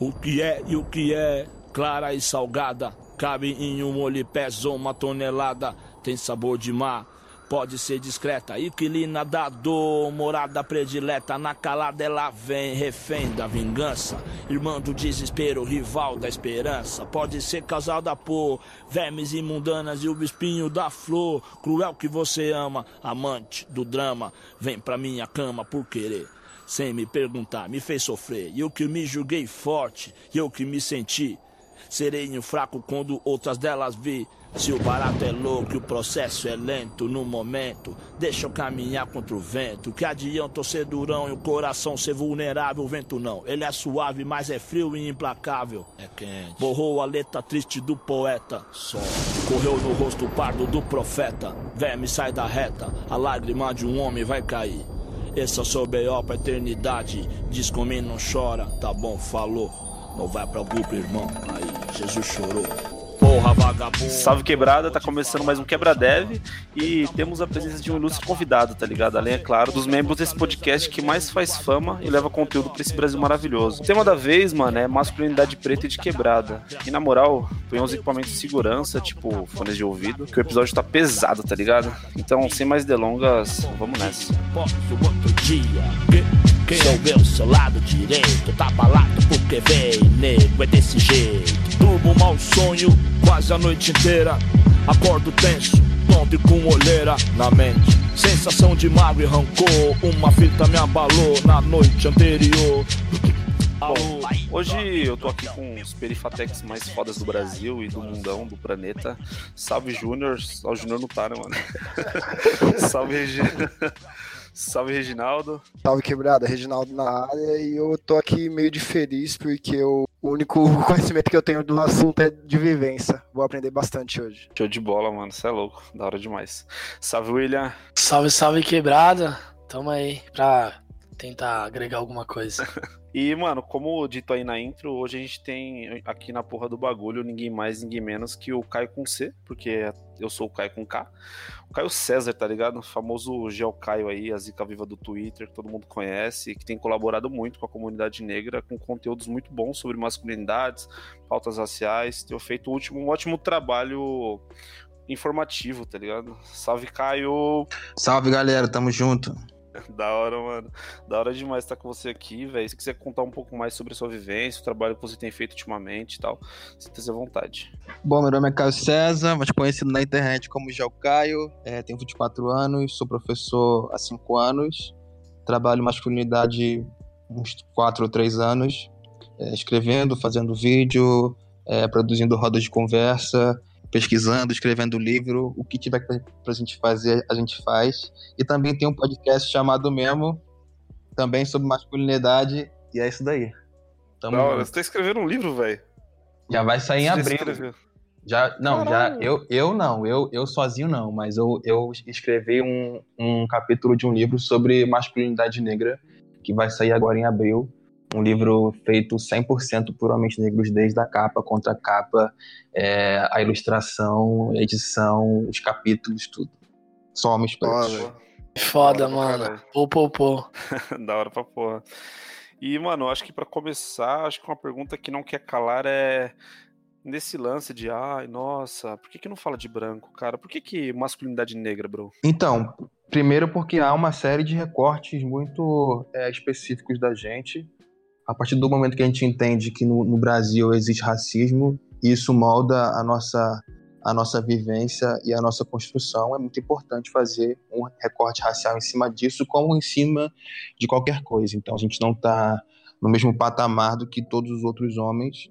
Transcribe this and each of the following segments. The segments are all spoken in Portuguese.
O que é e o que é, clara e salgada. Cabe em um olho pesa uma tonelada. Tem sabor de mar, pode ser discreta. Inquilina da dor, morada predileta. Na calada ela vem, refém da vingança. Irmã do desespero, rival da esperança. Pode ser causada por vermes imundanas e o espinho da flor. Cruel que você ama, amante do drama. Vem pra minha cama por querer sem me perguntar, me fez sofrer. E eu que me julguei forte, e eu que me senti sereno fraco quando outras delas vi. Se o barato é louco e o processo é lento no momento, deixa eu caminhar contra o vento. Que adianta eu ser durão e o coração ser vulnerável? O vento não, ele é suave, mas é frio e implacável. É quente. Borrou a letra triste do poeta. Só. Correu no rosto pardo do profeta. Verme sai da reta, a lágrima de um homem vai cair. Esse é o seu B.O. pra eternidade. Diz comigo, não chora, tá bom, falou. Não vai pra grupo, irmão. Aí, Jesus chorou. Porra, vagabundo. Salve quebrada, tá começando mais um Quebra Dev e temos a presença de um ilustre convidado, tá ligado? Além, é claro, dos membros desse podcast que mais faz fama e leva conteúdo pra esse Brasil maravilhoso. O tema da vez, mano, é masculinidade preta e de quebrada. E na moral, põe uns equipamentos de segurança, tipo fones de ouvido, que o episódio tá pesado, tá ligado? Então, sem mais delongas, vamos nessa. Posso outro dia. Quem é o meu seu lado direito? Tá balado porque vem, nego, é desse jeito. Durmo mau sonho quase a noite inteira. Acordo tenso, tonto e com olheira na mente. Sensação de mágoa e rancor. Uma fita me abalou na noite anterior. Bom, hoje eu tô aqui com os perifatex mais fodas do Brasil e do mundão, do planeta. Salve Júnior. O Júnior não tá, né, mano? Salve Regina. Salve, Reginaldo. Salve, quebrada. Reginaldo na área. E eu tô aqui meio de feliz porque eu, o único conhecimento que eu tenho do assunto é de vivência. Vou aprender bastante hoje. Show de bola, mano. Você é louco. Da hora demais. Salve, William. Salve, salve, quebrada. Tamo aí pra tentar agregar alguma coisa. E, mano, como dito aí na intro, hoje a gente tem aqui na porra do bagulho ninguém mais, ninguém menos que o Caio com C, porque eu sou o Caio com K. O Caio César, tá ligado? O famoso Geo Caio aí, a zica viva do Twitter, que todo mundo conhece, que tem colaborado muito com a comunidade negra, com conteúdos muito bons sobre masculinidades, pautas raciais. Tem feito um, último, um ótimo trabalho informativo, tá ligado? Salve, Caio! Salve, galera, tamo junto. Da hora, mano. Da hora demais estar com você aqui, velho. Se quiser contar um pouco mais sobre a sua vivência, o trabalho que você tem feito ultimamente e tal, sinta-se à vontade. Bom, meu nome é Caio César, mas conhecido na internet como Gel Caio. É, tenho 24 anos, sou professor há 5 anos. Trabalho masculinidade uns 4 ou 3 anos, é, escrevendo, fazendo vídeo, é, produzindo rodas de conversa, pesquisando, escrevendo livro, o que tiver para a gente fazer, a gente faz. E também tem um podcast chamado Memo, também sobre masculinidade, e é isso daí. Tamo não, você tá escrevendo um livro, velho. Já vai sair em abril. Já, não, Caralho. já, eu, eu não, eu, eu sozinho não, mas eu, eu escrevi um, um capítulo de um livro sobre masculinidade negra, que vai sair agora em abril um livro feito 100% puramente negros, desde a capa, contra a capa, é, a ilustração, a edição, os capítulos, tudo. Só homens pretos. Foda, mano. Pô, pô, pô. da hora pra porra. E, mano, acho que para começar, acho que uma pergunta que não quer calar é nesse lance de, ai, nossa, por que, que não fala de branco, cara? Por que, que masculinidade negra, bro? Então, primeiro porque há uma série de recortes muito é, específicos da gente a partir do momento que a gente entende que no, no Brasil existe racismo, isso molda a nossa, a nossa vivência e a nossa construção. É muito importante fazer um recorte racial em cima disso, como em cima de qualquer coisa. Então a gente não está no mesmo patamar do que todos os outros homens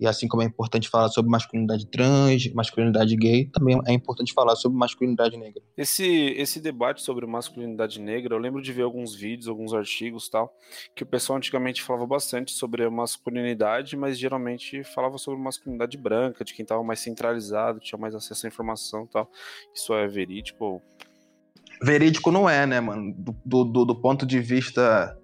e assim como é importante falar sobre masculinidade trans, masculinidade gay, também é importante falar sobre masculinidade negra. Esse, esse debate sobre masculinidade negra, eu lembro de ver alguns vídeos, alguns artigos tal, que o pessoal antigamente falava bastante sobre a masculinidade, mas geralmente falava sobre masculinidade branca, de quem estava mais centralizado, tinha mais acesso à informação tal. Isso é verídico? Verídico não é, né, mano? Do, do, do ponto de vista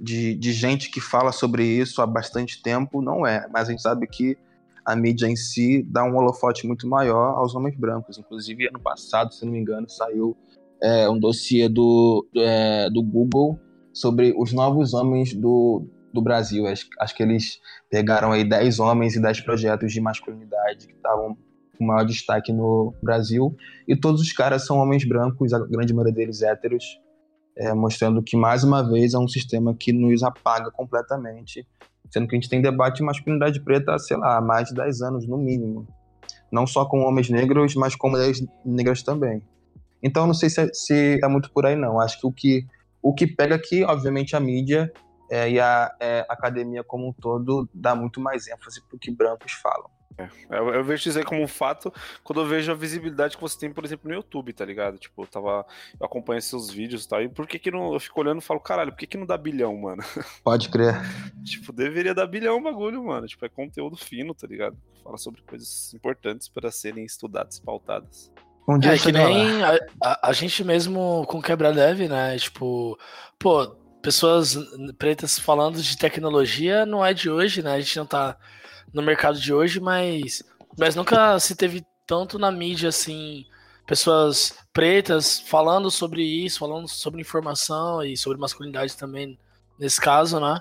de, de gente que fala sobre isso há bastante tempo, não é. Mas a gente sabe que a mídia em si dá um holofote muito maior aos homens brancos. Inclusive, ano passado, se não me engano, saiu é, um dossiê do, é, do Google sobre os novos homens do, do Brasil. Acho, acho que eles pegaram aí 10 homens e 10 projetos de masculinidade que estavam com maior destaque no Brasil. E todos os caras são homens brancos, a grande maioria deles héteros, é, mostrando que, mais uma vez, é um sistema que nos apaga completamente, sendo que a gente tem debate de masculinidade preta, sei lá, há mais de 10 anos, no mínimo. Não só com homens negros, mas com mulheres negras também. Então, não sei se é, se é muito por aí, não. Acho que o que, o que pega aqui, obviamente, a mídia é, e a é, academia como um todo dá muito mais ênfase para o que brancos falam. É, eu, eu, vejo isso aí como um fato quando eu vejo a visibilidade que você tem, por exemplo, no YouTube, tá ligado? Tipo, eu tava. Eu acompanho seus vídeos e tal. E por que que não. Eu fico olhando e falo, caralho, por que que não dá bilhão, mano? Pode crer. tipo, deveria dar bilhão o bagulho, mano. Tipo, é conteúdo fino, tá ligado? Fala sobre coisas importantes para serem estudadas e pautadas. Um dia é que nem a, a, a, gente mesmo com quebra leve, né? Tipo, pô, pessoas pretas falando de tecnologia não é de hoje, né? A gente não tá no mercado de hoje, mas, mas nunca se teve tanto na mídia assim, pessoas pretas falando sobre isso, falando sobre informação e sobre masculinidade também, nesse caso, né?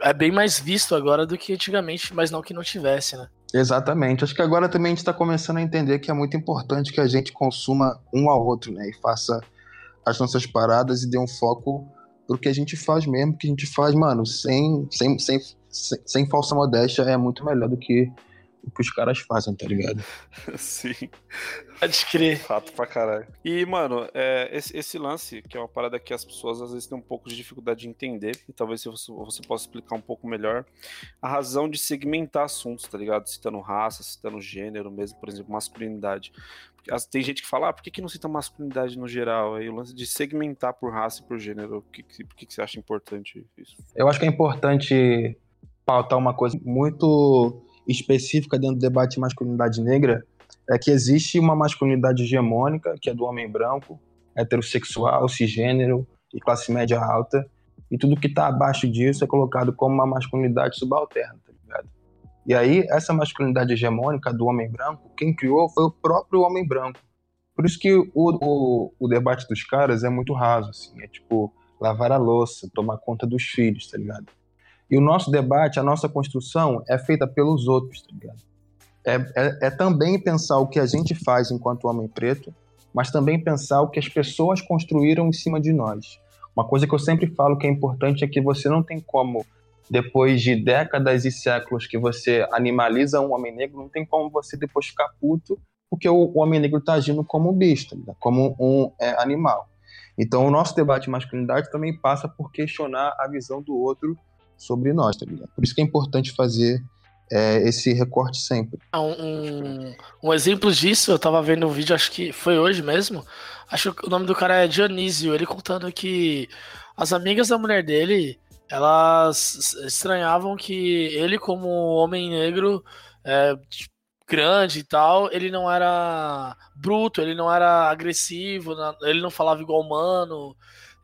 É bem mais visto agora do que antigamente, mas não que não tivesse, né? Exatamente. Acho que agora também a gente está começando a entender que é muito importante que a gente consuma um ao outro, né? E faça as nossas paradas e dê um foco pro que a gente faz mesmo, que a gente faz, mano, sem, sem, sem, sem, sem falsa modéstia, é muito melhor do que o que os caras fazem, tá ligado? Sim. Pode crer. Fato pra caralho. E, mano, é, esse, esse, lance, que é uma parada que as pessoas às vezes têm um pouco de dificuldade de entender, e talvez você, você possa explicar um pouco melhor, a razão de segmentar assuntos, tá ligado? Citando raça, citando gênero mesmo, por exemplo, masculinidade. Tem gente que fala, ah, por que, que não cita masculinidade no geral? Aí o lance de segmentar por raça e por gênero, que, que, por que, que você acha importante isso? Eu acho que é importante pautar uma coisa muito específica dentro do debate de masculinidade negra, é que existe uma masculinidade hegemônica, que é do homem branco, heterossexual, cisgênero e classe média alta, e tudo que está abaixo disso é colocado como uma masculinidade subalterna, tá ligado? E aí, essa masculinidade hegemônica do homem branco, quem criou foi o próprio homem branco. Por isso que o, o, o debate dos caras é muito raso, assim, é tipo lavar a louça, tomar conta dos filhos, tá ligado? E o nosso debate, a nossa construção é feita pelos outros, tá ligado? É, é, é, também pensar o que a gente faz enquanto homem preto, mas também pensar o que as pessoas construíram em cima de nós. Uma coisa que eu sempre falo que é importante é que você não tem como, depois de décadas e séculos que você animaliza um homem negro, não tem como você depois ficar puto porque o, homem negro está agindo como um bicho, tá como um é, animal. Então, o nosso debate de masculinidade também passa por questionar a visão do outro sobre nós, tá ligado? Por isso que é importante fazer é, esse recorte sempre. Ah, um, um, exemplo disso, eu tava vendo um vídeo, acho que foi hoje mesmo. Acho que o nome do cara é Dionísio, ele contando que as amigas da mulher dele, elas estranhavam que ele, como homem negro, é, grande e tal, ele não era bruto, ele não era agressivo, ele não falava igual humano.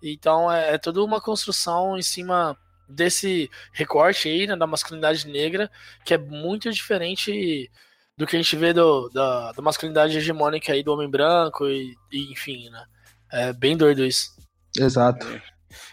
Então é, é toda uma construção em cima desse recorte aí, né, da masculinidade negra, que é muito diferente do que a gente vê do, da, da masculinidade hegemônica aí do homem branco e, e, enfim, né? É bem doido isso. Exato.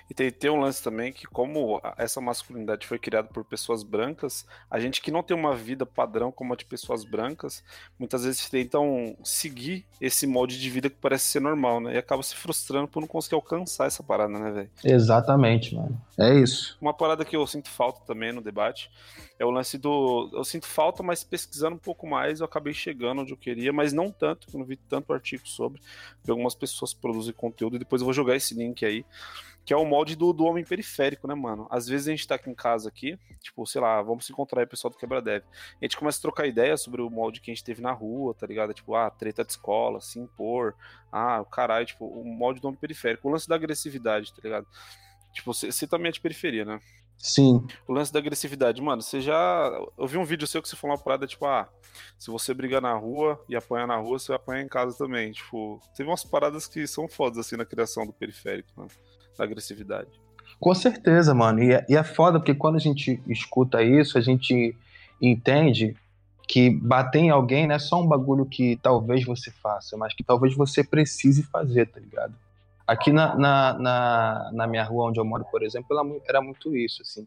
E tem, tem um lance também que, como essa masculinidade foi criada por pessoas brancas, a gente que não tem uma vida padrão como a de pessoas brancas, muitas vezes tentam seguir esse molde de vida que parece ser normal, né? E acaba se frustrando por não conseguir alcançar essa parada, né, velho? Exatamente, mano. É isso. Uma parada que eu sinto falta também no debate é o lance do. Eu sinto falta, mas pesquisando um pouco mais, eu acabei chegando onde eu queria, mas não tanto, eu não vi tanto artigo sobre. Algumas pessoas produzem conteúdo e depois eu vou jogar esse link aí que é o molde do, do homem periférico, né, mano? Às vezes a gente tá aqui em casa aqui, tipo, sei lá, vamos se encontrar aí, pessoal do Quebra-Dev. A gente começa a trocar ideia sobre o molde que a gente teve na rua, tá ligado? Tipo, ah, treta de escola, se impor, ah, o caralho, tipo, o molde do homem periférico, o lance da agressividade, tá ligado? Tipo, você também é de periferia, né? Sim. O lance da agressividade, mano, você já. Eu vi um vídeo seu que você falou uma parada, tipo, ah, se você brigar na rua e apanhar na rua, você vai apanhar em casa também. Tipo, teve umas paradas que são fodas, assim, na criação do periférico, mano da agressividade. Com certeza, mano. E é, e é foda porque quando a gente escuta isso, a gente entende que bater em alguém não é só um bagulho que talvez você faça, mas que talvez você precise fazer, tá ligado? Aqui na, na, na, na minha rua onde eu moro, por exemplo, era muito isso, assim.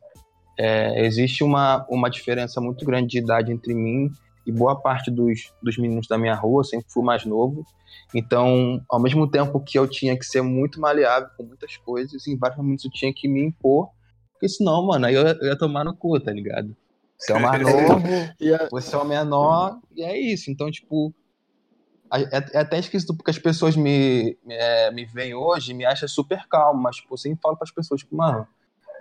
é, existe uma, uma diferença muito grande de idade entre mim e boa parte dos, dos meninos da minha rua, eu sempre fui mais novo. Então, ao mesmo tempo que eu tinha que ser muito maleável com muitas coisas, em vários momentos eu tinha que me impor, porque senão, mano, aí eu, eu ia tomar no cu, tá ligado? Você é o mais novo, você é o menor, e é isso. Então, tipo, é, é até esquisito porque as pessoas me, me, é, me veem hoje e me acham super calmo, mas, tipo, eu sempre falo pras pessoas, tipo, mano,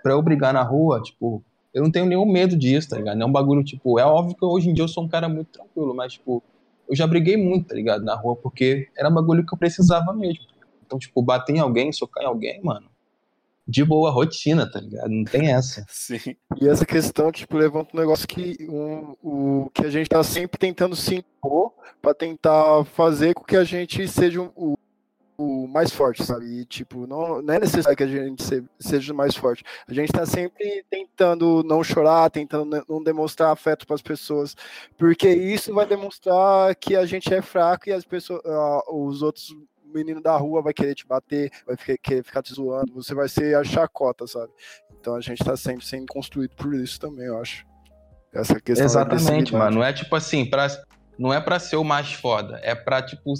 pra eu brigar na rua, tipo, eu não tenho nenhum medo disso, tá ligado? Não é um bagulho, tipo, é óbvio que hoje em dia eu sou um cara muito tranquilo, mas, tipo, eu já briguei muito, tá ligado? Na rua, porque era um bagulho que eu precisava mesmo. Então, tipo, bater em alguém, socar em alguém, mano, de boa rotina, tá ligado? Não tem essa. Sim. E essa questão, tipo, levanta um negócio que, um, o, que a gente tá sempre tentando se impor pra tentar fazer com que a gente seja o, o mais forte, sabe? E, tipo, não, não é necessário que a gente se, seja mais forte. A gente tá sempre tentando não chorar, tentando não demonstrar afeto para as pessoas, porque isso vai demonstrar que a gente é fraco e as pessoas, uh, os outros meninos da rua vai querer te bater, vai querer ficar te zoando, você vai ser a chacota, sabe? Então a gente tá sempre sendo construído por isso também, eu acho. Essa questão Exatamente, mano. Não é tipo assim, pra, não é pra ser o mais foda, é pra, tipo,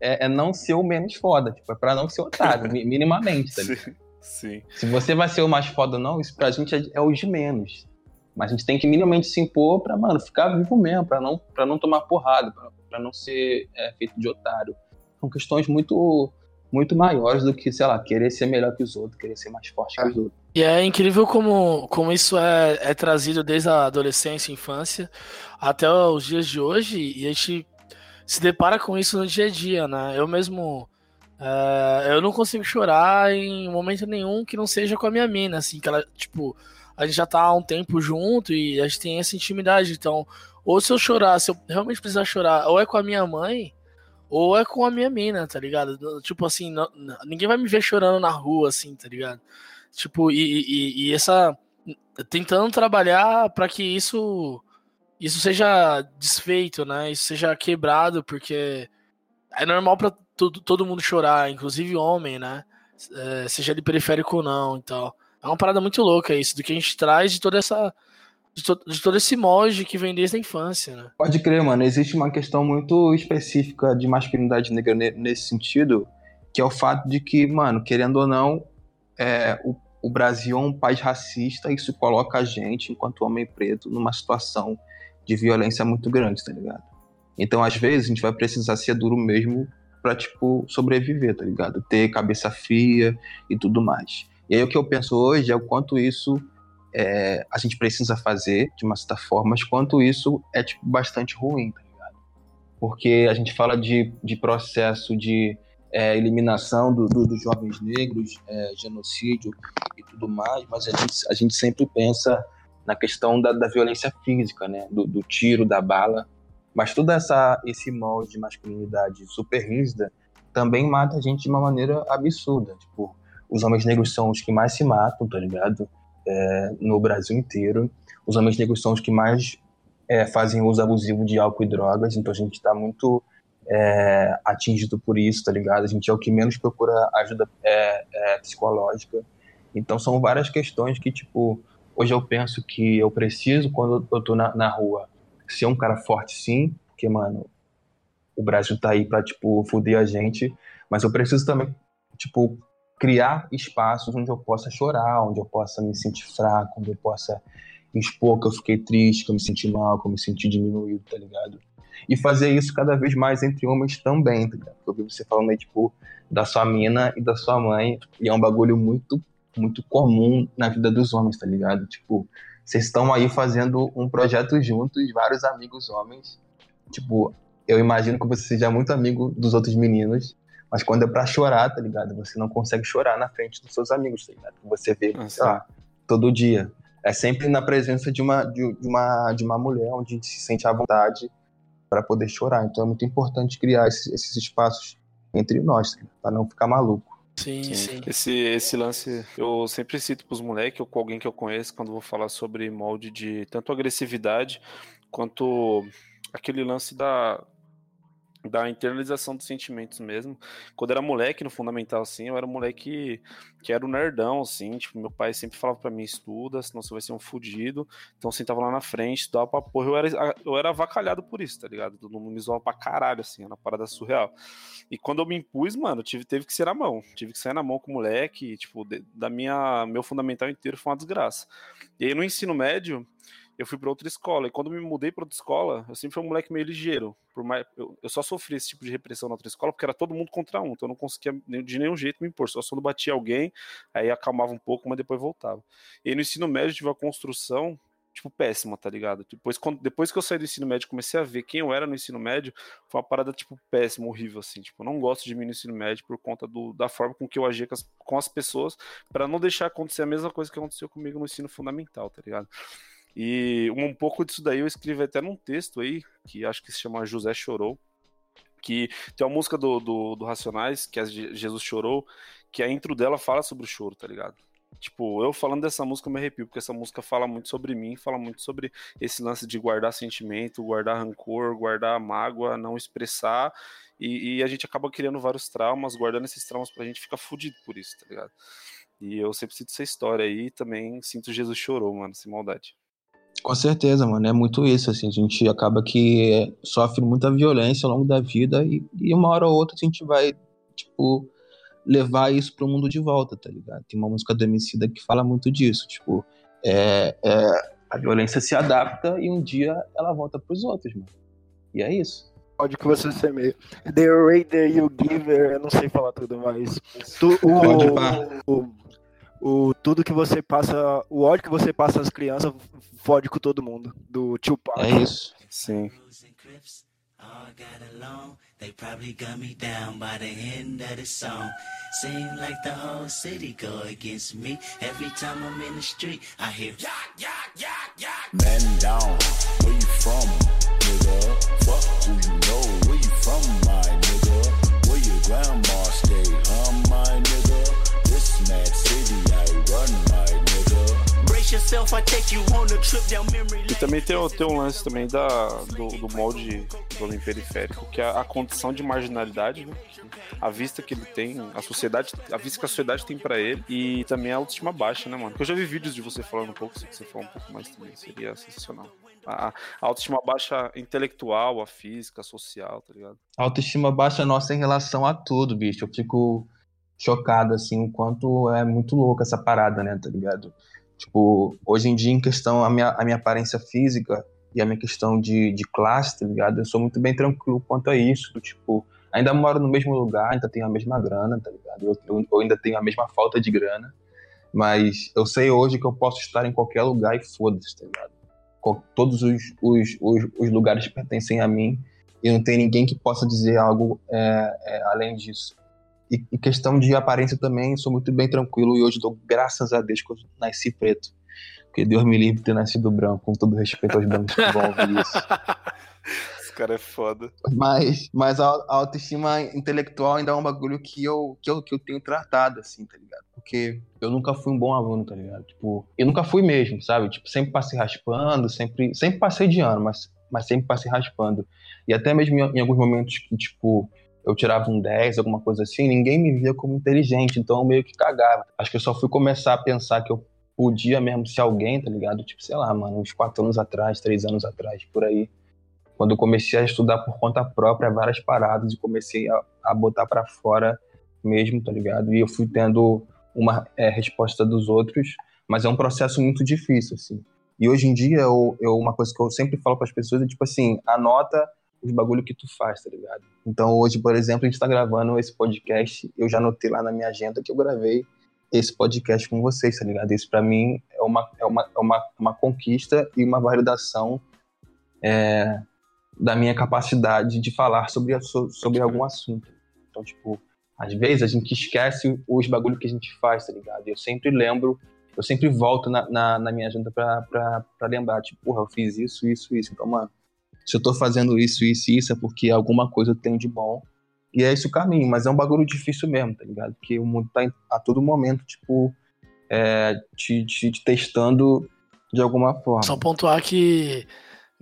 é, é não ser o menos foda, tipo, é pra não ser otário, minimamente, tá ligado? Sim. Se você vai ser o mais foda ou não, isso pra gente é, é o de menos. Mas a gente tem que minimamente se impor pra, mano, ficar vivo mesmo, pra não, pra não tomar porrada, pra, pra não ser é, feito de otário. São questões muito muito maiores do que, sei lá, querer ser melhor que os outros, querer ser mais forte que os outros. E é incrível como, como isso é, é trazido desde a adolescência, infância, até os dias de hoje, e a gente se depara com isso no dia a dia, né? Eu mesmo. É, eu não consigo chorar em momento nenhum que não seja com a minha mina, assim, que ela, tipo, a gente já tá há um tempo junto e a gente tem essa intimidade, então, ou se eu chorar, se eu realmente precisar chorar, ou é com a minha mãe, ou é com a minha mina, tá ligado? Tipo assim, não, ninguém vai me ver chorando na rua, assim, tá ligado? Tipo, e, e, e essa. Tentando trabalhar para que isso. Isso seja desfeito, né? Isso seja quebrado, porque é normal para todo, todo mundo chorar, inclusive homem, né? É, seja ele periférico ou não, então. É uma parada muito louca isso, do que a gente traz de toda essa de, to de todo esse molde que vem desde a infância, né? Pode crer, mano. Existe uma questão muito específica de masculinidade negra nesse sentido, que é o fato de que, mano, querendo ou não, é, o, o Brasil é um país racista e isso coloca a gente, enquanto homem preto, numa situação de violência muito grande, tá ligado? Então, às vezes, a gente vai precisar ser duro mesmo pra, tipo, sobreviver, tá ligado? Ter cabeça fria e tudo mais. E aí o que eu penso hoje é o quanto isso é, a gente precisa fazer de uma certa forma, mas quanto isso é tipo, bastante ruim, tá ligado? Porque a gente fala de, de processo de é, eliminação do, do, dos jovens negros, é, genocídio e tudo mais, mas a gente, a gente sempre pensa na questão da, da violência física, né? Do, do, tiro, da bala. Mas todo essa, esse molde de masculinidade super rígida também mata a gente de uma maneira absurda. Tipo, os homens negros são os que mais se matam, tá ligado? É, no Brasil inteiro. Os homens negros são os que mais é, fazem uso abusivo de álcool e drogas, então a gente está muito é, atingido por isso, tá ligado? A gente é o que menos procura ajuda é, é, psicológica. Então são várias questões que, tipo, hoje eu penso que eu preciso, quando eu tô na, na rua, ser um cara forte sim, porque, mano, o Brasil tá aí pra, tipo, foder a gente, mas eu preciso também, tipo, criar espaços onde eu possa chorar, onde eu possa me sentir fraco, onde eu possa expor que eu fiquei triste, que eu me senti mal, que eu me senti diminuído, tá ligado? E fazer isso cada vez mais entre homens também, tá ligado? Eu vi você falando aí, tipo, da sua mina e da sua mãe, e é um bagulho muito, muito comum na vida dos homens, tá ligado? Tipo, vocês estão aí fazendo um projeto juntos, vários amigos homens. Tipo, eu imagino que você seja muito amigo dos outros meninos, mas quando é pra chorar, tá ligado? Você não consegue chorar na frente dos seus amigos, tá ligado? Você vê, ah, sei lá, todo dia. É sempre na presença de uma, de, de uma, de uma mulher onde a gente se sente à vontade para poder chorar. Então é muito importante criar esses, esses espaços entre nós, tá para não ficar maluco. Sim, sim, sim. Esse, esse lance eu sempre cito pros moleques ou com alguém que eu conheço quando vou falar sobre molde de tanto agressividade quanto aquele lance da da internalização dos sentimentos mesmo. Quando eu era moleque, no fundamental, assim, eu era um moleque que era um nerdão, assim, tipo, meu pai sempre falava para mim, estuda, senão você vai ser um fudido. Então, sentava lá na frente, estudava pra porra. Eu era, eu era avacalhado por isso, tá ligado? Todo mundo me zoava pra caralho, assim, era uma parada surreal. E quando eu me impus, mano, tive, teve que ser na mão. Tive que sair na mão com o moleque, tipo, de, da minha, meu fundamental inteiro foi uma desgraça. E aí, no ensino médio, eu fui para outra escola. E quando me mudei para outra escola, eu sempre fui um moleque meio ligeiro. Por mais, eu, eu, só sofri esse tipo de repressão na outra escola porque era todo mundo contra um. Então eu não conseguia de nenhum jeito me impor. Só quando batia alguém, aí acalmava um pouco, mas depois voltava. E no ensino médio tive uma construção tipo, péssima, tá ligado? Depois, quando, depois que eu saí do ensino médio, comecei a ver quem eu era no ensino médio, foi uma parada, tipo, péssima, horrível, assim. Tipo, eu não gosto de mim no ensino médio por conta do, da forma com que eu agia com as, com as pessoas, para não deixar acontecer a mesma coisa que aconteceu comigo no ensino fundamental, tá ligado? E um pouco disso daí eu escrevi até num texto aí, que acho que se chama José Chorou, que tem uma música do, do, do Racionais, que é Jesus Chorou, que a intro dela fala sobre o choro, tá ligado? Tipo, eu falando dessa música eu me arrepio, porque essa música fala muito sobre mim, fala muito sobre esse lance de guardar sentimento, guardar rancor, guardar mágoa, não expressar, e, e a gente acaba criando vários traumas, guardando esses traumas pra gente ficar fudido por isso, tá ligado? E eu sempre sinto essa história aí também sinto Jesus chorou, mano, sem maldade. Com certeza, mano. É muito isso, assim. A gente acaba que sofre muita violência ao longo da vida e, e uma hora ou outra a gente vai, tipo, levar isso pro mundo de volta, tá ligado? Tem uma música do Emicida que fala muito disso, tipo, é, é, a violência se adapta e um dia ela volta pros outros, mano. E é isso. Pode que você semeia. The rate you give, eu não sei falar tudo, mas tu, o, Pode, o, o tudo que você passa, o ódio que você passa às crianças fode com todo mundo, do tio Paco. É isso. Sim. They probably got me down by the end of the song. Seem like the whole city go against me. Every time I'm in the street, I hear yak, yak, yak, yak. Man down, where you from, nigga? Fuck who you know, where you from, my nigga? Where your grandma stay, huh, my nigga? E também tem, o- tem um lance também da, do, do molde do Olim Periférico, que é a condição de marginalidade, né? A vista que ele tem, a sociedade, a vista que a sociedade tem pra ele, e também a autoestima baixa, né, mano? Porque eu já vi vídeos de você falando um pouco, se você falar um pouco mais também, seria sensacional. A, a autoestima baixa intelectual, a física, a social, tá ligado? A autoestima baixa nossa em relação a tudo, bicho. Eu fico chocado, assim, o quanto é muito louco essa parada, né, tá ligado? Tipo, hoje em dia, em questão, a minha, a minha aparência física e a minha questão de, de classe, tá ligado? Eu sou muito bem tranquilo quanto a isso. Tipo, ainda moro no mesmo lugar, ainda tenho a mesma grana, tá ligado? Eu, eu, eu ainda tenho a mesma falta de grana. Mas eu sei hoje que eu posso estar em qualquer lugar e foda-se, tá ligado? Todos os, os, os, os lugares pertencem a mim e não tem ninguém que possa dizer algo é, é, além disso. E, e questão de aparência também, sou muito bem tranquilo e hoje dou graças a Deus que eu nasci preto. Porque Deus me livre de ter nascido branco, com todo respeito aos brancos que ouvir isso. Esse cara é foda. Mas, mas a, a autoestima intelectual ainda é um bagulho que eu, que, eu, que eu tenho tratado, assim, tá ligado? Porque eu nunca fui um bom aluno, tá ligado? Tipo, eu nunca fui mesmo, sabe? Tipo, sempre passei raspando, sempre, sempre passei de ano, mas, mas sempre passei raspando. E até mesmo em, em alguns momentos que, tipo, eu tirava um 10, alguma coisa assim, ninguém me via como inteligente, então eu meio que cagava. Acho que eu só fui começar a pensar que eu podia mesmo ser alguém, tá ligado? Tipo, sei lá, mano, uns 4 anos atrás, 3 anos atrás, por aí quando eu comecei a estudar por conta própria várias paradas e comecei a, a botar para fora mesmo, tá ligado? E eu fui tendo uma é, resposta dos outros, mas é um processo muito difícil, assim. E hoje em dia, eu, eu uma coisa que eu sempre falo para as pessoas é tipo assim, anota os bagulho que tu faz, tá ligado? Então hoje, por exemplo, a gente tá gravando esse podcast, eu já anotei lá na minha agenda que eu gravei esse podcast com vocês, tá ligado? Isso para mim é uma, é uma, é uma, uma conquista e uma validação é, da minha capacidade de falar sobre, sobre algum assunto. Então, tipo, às vezes a gente esquece os bagulho que a gente faz, tá ligado? Eu sempre lembro, eu sempre volto na, na, na minha agenda pra, pra, pra lembrar, tipo, porra, eu fiz isso, isso, isso. Então, mano, se eu tô fazendo isso, isso e isso, é porque alguma coisa eu tenho de bom. E é esse o caminho, mas é um bagulho difícil mesmo, tá ligado? Porque o mundo tá a todo momento, tipo, é, te, te, te testando de alguma forma. Só pontuar que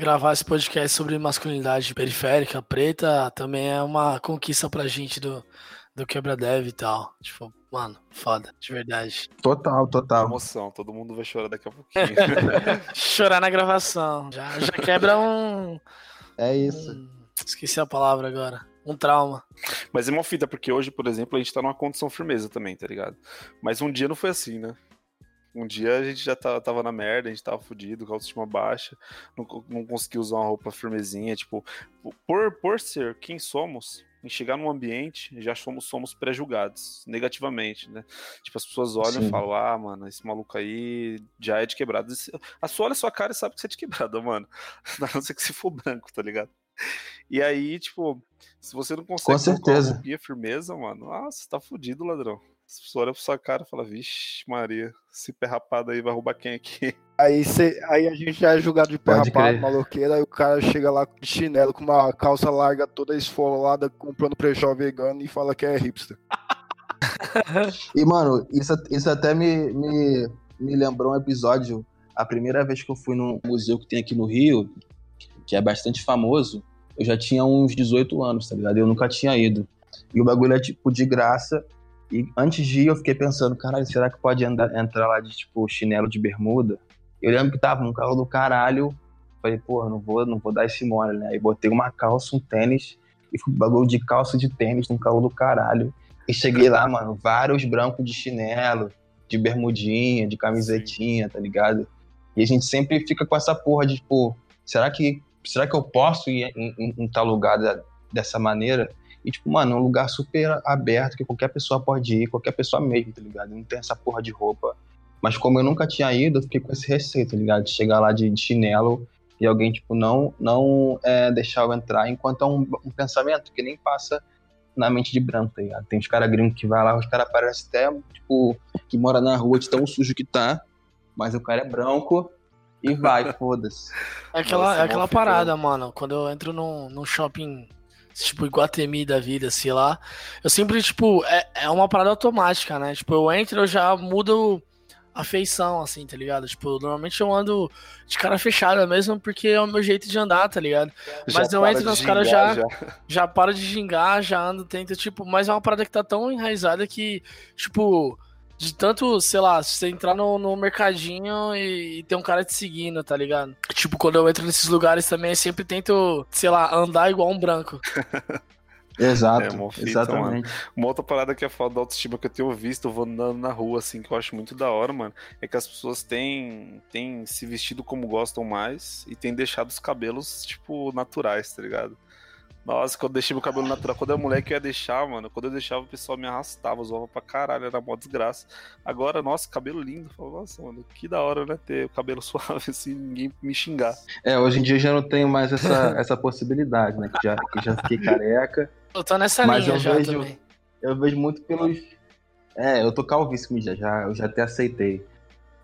Gravar esse podcast sobre masculinidade periférica, preta, também é uma conquista pra gente do, do Quebra Dev e tal. Tipo, mano, foda, de verdade. Total, total. Emoção, todo mundo vai chorar daqui a pouquinho. Chorar na gravação. Já, já quebra um, É isso. um- Esqueci a palavra agora. Um trauma. Mas é uma fita, porque hoje, por exemplo, a gente tá numa condição firmeza também, tá ligado? Mas um dia não foi assim, né? Um dia a gente já tá- tava na merda, a gente tava fudido, com a autoestima baixa, não, não conseguia usar uma roupa firmezinha, tipo, por, por ser quem somos, em chegar num ambiente, já somos, somos pré-julgados, negativamente, né? Tipo, as pessoas olham Sim. e falam, ah, mano, esse maluco aí já é de quebrado. A sua olha a sua cara e sabe que você é de quebrada, mano. A não ser que se for branco, tá ligado? E aí, tipo, se você não consegue Com certeza. roupinha firmeza, mano, ah, você tá fudido, ladrão. As pessoas olham pra sua cara e falam, vixe, Maria, esse pé rapado aí vai roubar quem aqui? Aí, cê, aí a gente já é julgado de pé Pode rapado, crer. maloqueiro, aí o cara chega lá de chinelo com uma calça larga toda esfolada, comprando prejó vegano e fala que é hipster. E, mano, isso, isso até me, me, me lembrou um episódio. A primeira vez que eu fui num museu que tem aqui no Rio, que é bastante famoso, eu já tinha uns 18 anos, tá ligado? Eu nunca tinha ido. E o bagulho é, tipo, de graça. E antes de ir, eu fiquei pensando, caralho, será que pode andar, entrar lá de, tipo, chinelo de bermuda? Eu lembro que tava um carro do caralho. Falei, porra, não vou, não vou dar esse mole, né? Aí botei uma calça, um tênis, e fui bagulho de calça de tênis num carro do caralho. E cheguei lá, mano, vários brancos de chinelo, de bermudinha, de camisetinha, tá ligado? E a gente sempre fica com essa porra de, tipo, será que, será que eu posso ir em, em- em tal lugar da- dessa maneira? E, tipo, mano, é um lugar super aberto, que qualquer pessoa pode ir, qualquer pessoa mesmo, tá ligado? Não tem essa porra de roupa. Mas como eu nunca tinha ido, eu fiquei com esse receio, tá ligado? De chegar lá de, de chinelo e alguém, tipo, não, não é, deixar eu entrar, enquanto é um, um pensamento que nem passa na mente de branco, tá ligado? Tem os caras gringos que vai lá, os caras parecem até, tipo, que mora na rua de tão sujo que tá, mas o cara é branco e vai, foda-se. É aquela, Nossa, é aquela mó parada, mano. Quando eu entro num, num shopping, tipo, Iguatemi da vida, sei lá, eu sempre, tipo, é, é uma parada automática, né? Tipo, eu entro, eu já mudo a feição, assim, tá ligado? Tipo, normalmente eu ando de cara fechada mesmo, porque é o meu jeito de andar, tá ligado? Mas eu para entro nos caras gingar, já- Já paro de gingar, já ando, tento, tipo, mas é uma parada que tá tão enraizada que, tipo, de tanto, sei lá, você entrar no, no mercadinho e, e ter um cara te seguindo, tá ligado? Tipo, quando eu entro nesses lugares também, eu sempre tento, sei lá, andar igual um branco. Exato, É, fita, exatamente. Uma outra parada que é foda da autoestima que eu tenho visto, eu vou andando na rua, assim, que eu acho muito da hora, mano, é que as pessoas têm, têm se vestido como gostam mais e têm deixado os cabelos, tipo, naturais, tá ligado? Nossa, quando eu deixei meu cabelo natural, quando eu era moleque eu ia deixar, mano, quando eu deixava o pessoal me arrastava, zoava pra caralho, era mó desgraça. Agora, nossa, cabelo lindo, nossa, mano, que da hora, né, ter o cabelo suave assim, ninguém me xingar. É, hoje em dia eu já não tenho mais essa, essa possibilidade, né? Que já, que já fiquei careca. Eu tô nessa Mas linha eu já vejo- também. Eu vejo muito pelos. É, eu tô calvíssimo já, já, eu já até aceitei.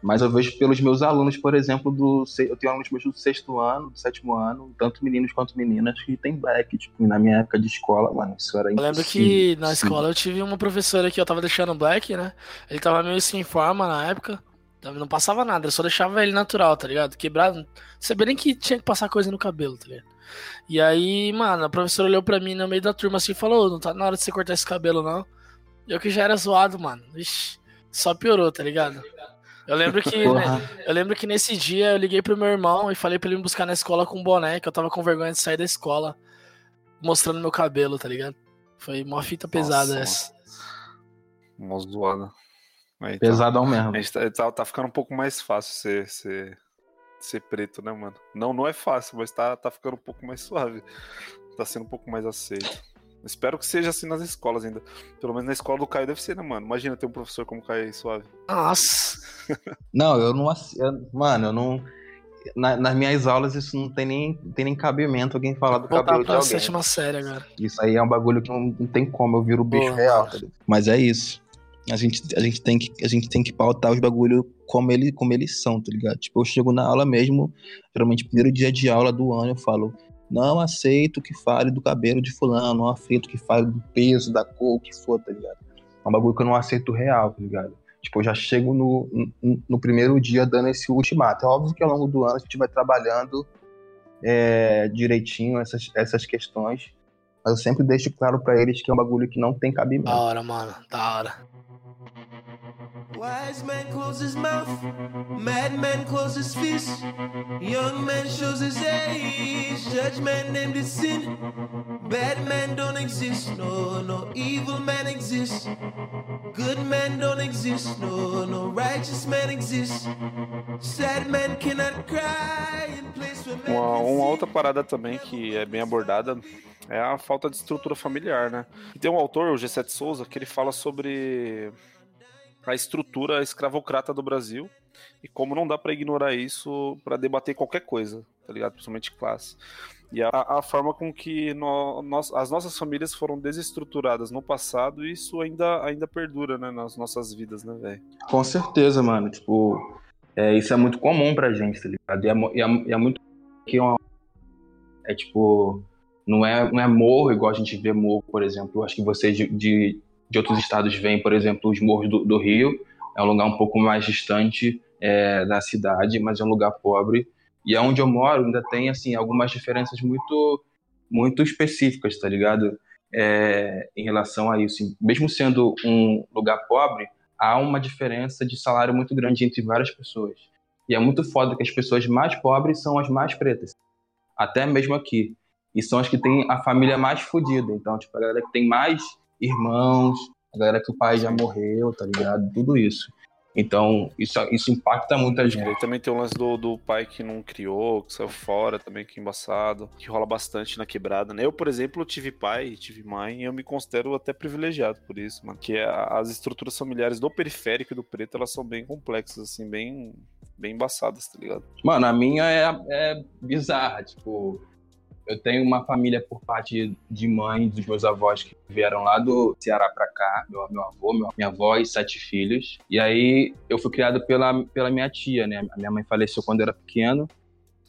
Mas eu vejo pelos meus alunos, por exemplo, do. Eu tenho alunos meus do sexto ano, do sétimo ano, tanto meninos quanto meninas, que tem black. Tipo, na minha época de escola, mano, isso era Eu lembro que na impossível. escola eu tive uma professora que eu tava deixando black, né? Ele tava meio sem forma na época. Não passava nada, eu só deixava ele natural, tá ligado? Quebrado. Não sabia nem que tinha que passar coisa no cabelo, tá ligado? E aí, mano, a professora olhou pra mim no meio da turma assim e falou: "Ô, não tá na hora de você cortar esse cabelo, não. Eu que já era zoado, mano. Ixi, só piorou, tá ligado? Eu lembro que. né, eu lembro que nesse dia eu liguei pro meu irmão e falei pra ele me buscar na escola com um boné, que eu tava com vergonha de sair da escola mostrando meu cabelo, tá ligado? Foi uma fita pesada Nossa, essa. Mó zoada. Aí, tá. Pesadão mesmo. A gente tá, tá, tá ficando um pouco mais fácil ser, ser, ser preto, né, mano? Não, não é fácil, mas tá, tá ficando um pouco mais suave. Tá sendo um pouco mais aceito. Espero que seja assim nas escolas ainda. Pelo menos na escola do Caio deve ser, né, mano? Imagina ter um professor como o Caio aí, suave. Nossa. Não, eu não. eu- mano, eu não. na- nas minhas aulas isso não tem nem, tem nem cabimento alguém falar do Voltar cabelo de pra alguém. sétima série agora. Isso aí é um bagulho que não, não tem como, eu viro o bicho Boa. real. tá ligado? Mas é isso. A gente, a, gente tem que, a gente tem que pautar os bagulhos como, ele, como eles são, tá ligado? Tipo, eu chego na aula mesmo, geralmente primeiro dia de aula do ano, eu falo, não aceito que fale do cabelo de fulano, não aceito que fale do peso, da cor, que for, tá ligado? É um bagulho que eu não aceito real, tá ligado? Tipo, eu já chego no, no, no primeiro dia dando esse ultimato. É óbvio que ao longo do ano a gente vai trabalhando é, direitinho essas, essas questões, mas eu sempre deixo claro pra eles que é um bagulho que não tem cabimento. Da hora, mano. Da hora. Wise man closes his mouth, madman closes his fist. Young man shows his age, judge man named his sin. Bad man don't exist, no, no evil man exists. Good man don't exist, no, no righteous man exists. Sad man cannot cry in place where man Uma, uma outra parada também que é bem abordada é a falta de estrutura familiar, né? E tem um autor, o G7 Souza, que ele fala sobre a estrutura escravocrata do Brasil e como não dá pra ignorar isso pra debater qualquer coisa, tá ligado? Principalmente classe. E a, a forma com que nó- nós, as nossas famílias foram desestruturadas no passado, isso ainda, ainda perdura, né, nas nossas vidas, né, velho? Com certeza, mano. Tipo, é, isso é muito comum pra gente, tá ligado? E é, e é- e é muito. Que é, tipo. Não é, não é morro igual a gente vê morro, por exemplo. Acho que vocês de, de, de outros estados veem, por exemplo, os morros do, do Rio. É um lugar um pouco mais distante é, da cidade, mas é um lugar pobre. E onde eu moro ainda tem, assim, algumas diferenças muito, muito específicas, tá ligado? É, em relação a isso. Mesmo sendo um lugar pobre, há uma diferença de salário muito grande entre várias pessoas. E é muito foda que as pessoas mais pobres são as mais pretas. Até mesmo aqui. E são as que têm a família mais fodida. Então, tipo, a galera que tem mais irmãos, a galera que o pai já morreu, tá ligado? Tudo isso. Então, isso, isso impacta muita E gente. aí também tem o lance do, do pai que não criou, que saiu fora também, que é embaçado, que rola bastante na quebrada, né? Eu, por exemplo, tive pai, tive mãe, e eu me considero até privilegiado por isso, mano. Que a- as estruturas familiares do periférico e do preto, elas são bem complexas, assim, bem, bem embaçadas, tá ligado? Mano, a minha é, é bizarra. Tipo, eu tenho uma família por parte de mãe dos meus avós que vieram lá do Ceará pra cá. Meu, meu avô, minha avó e sete filhos. E aí eu fui criado pela, pela minha tia, né? A minha mãe faleceu quando eu era pequeno.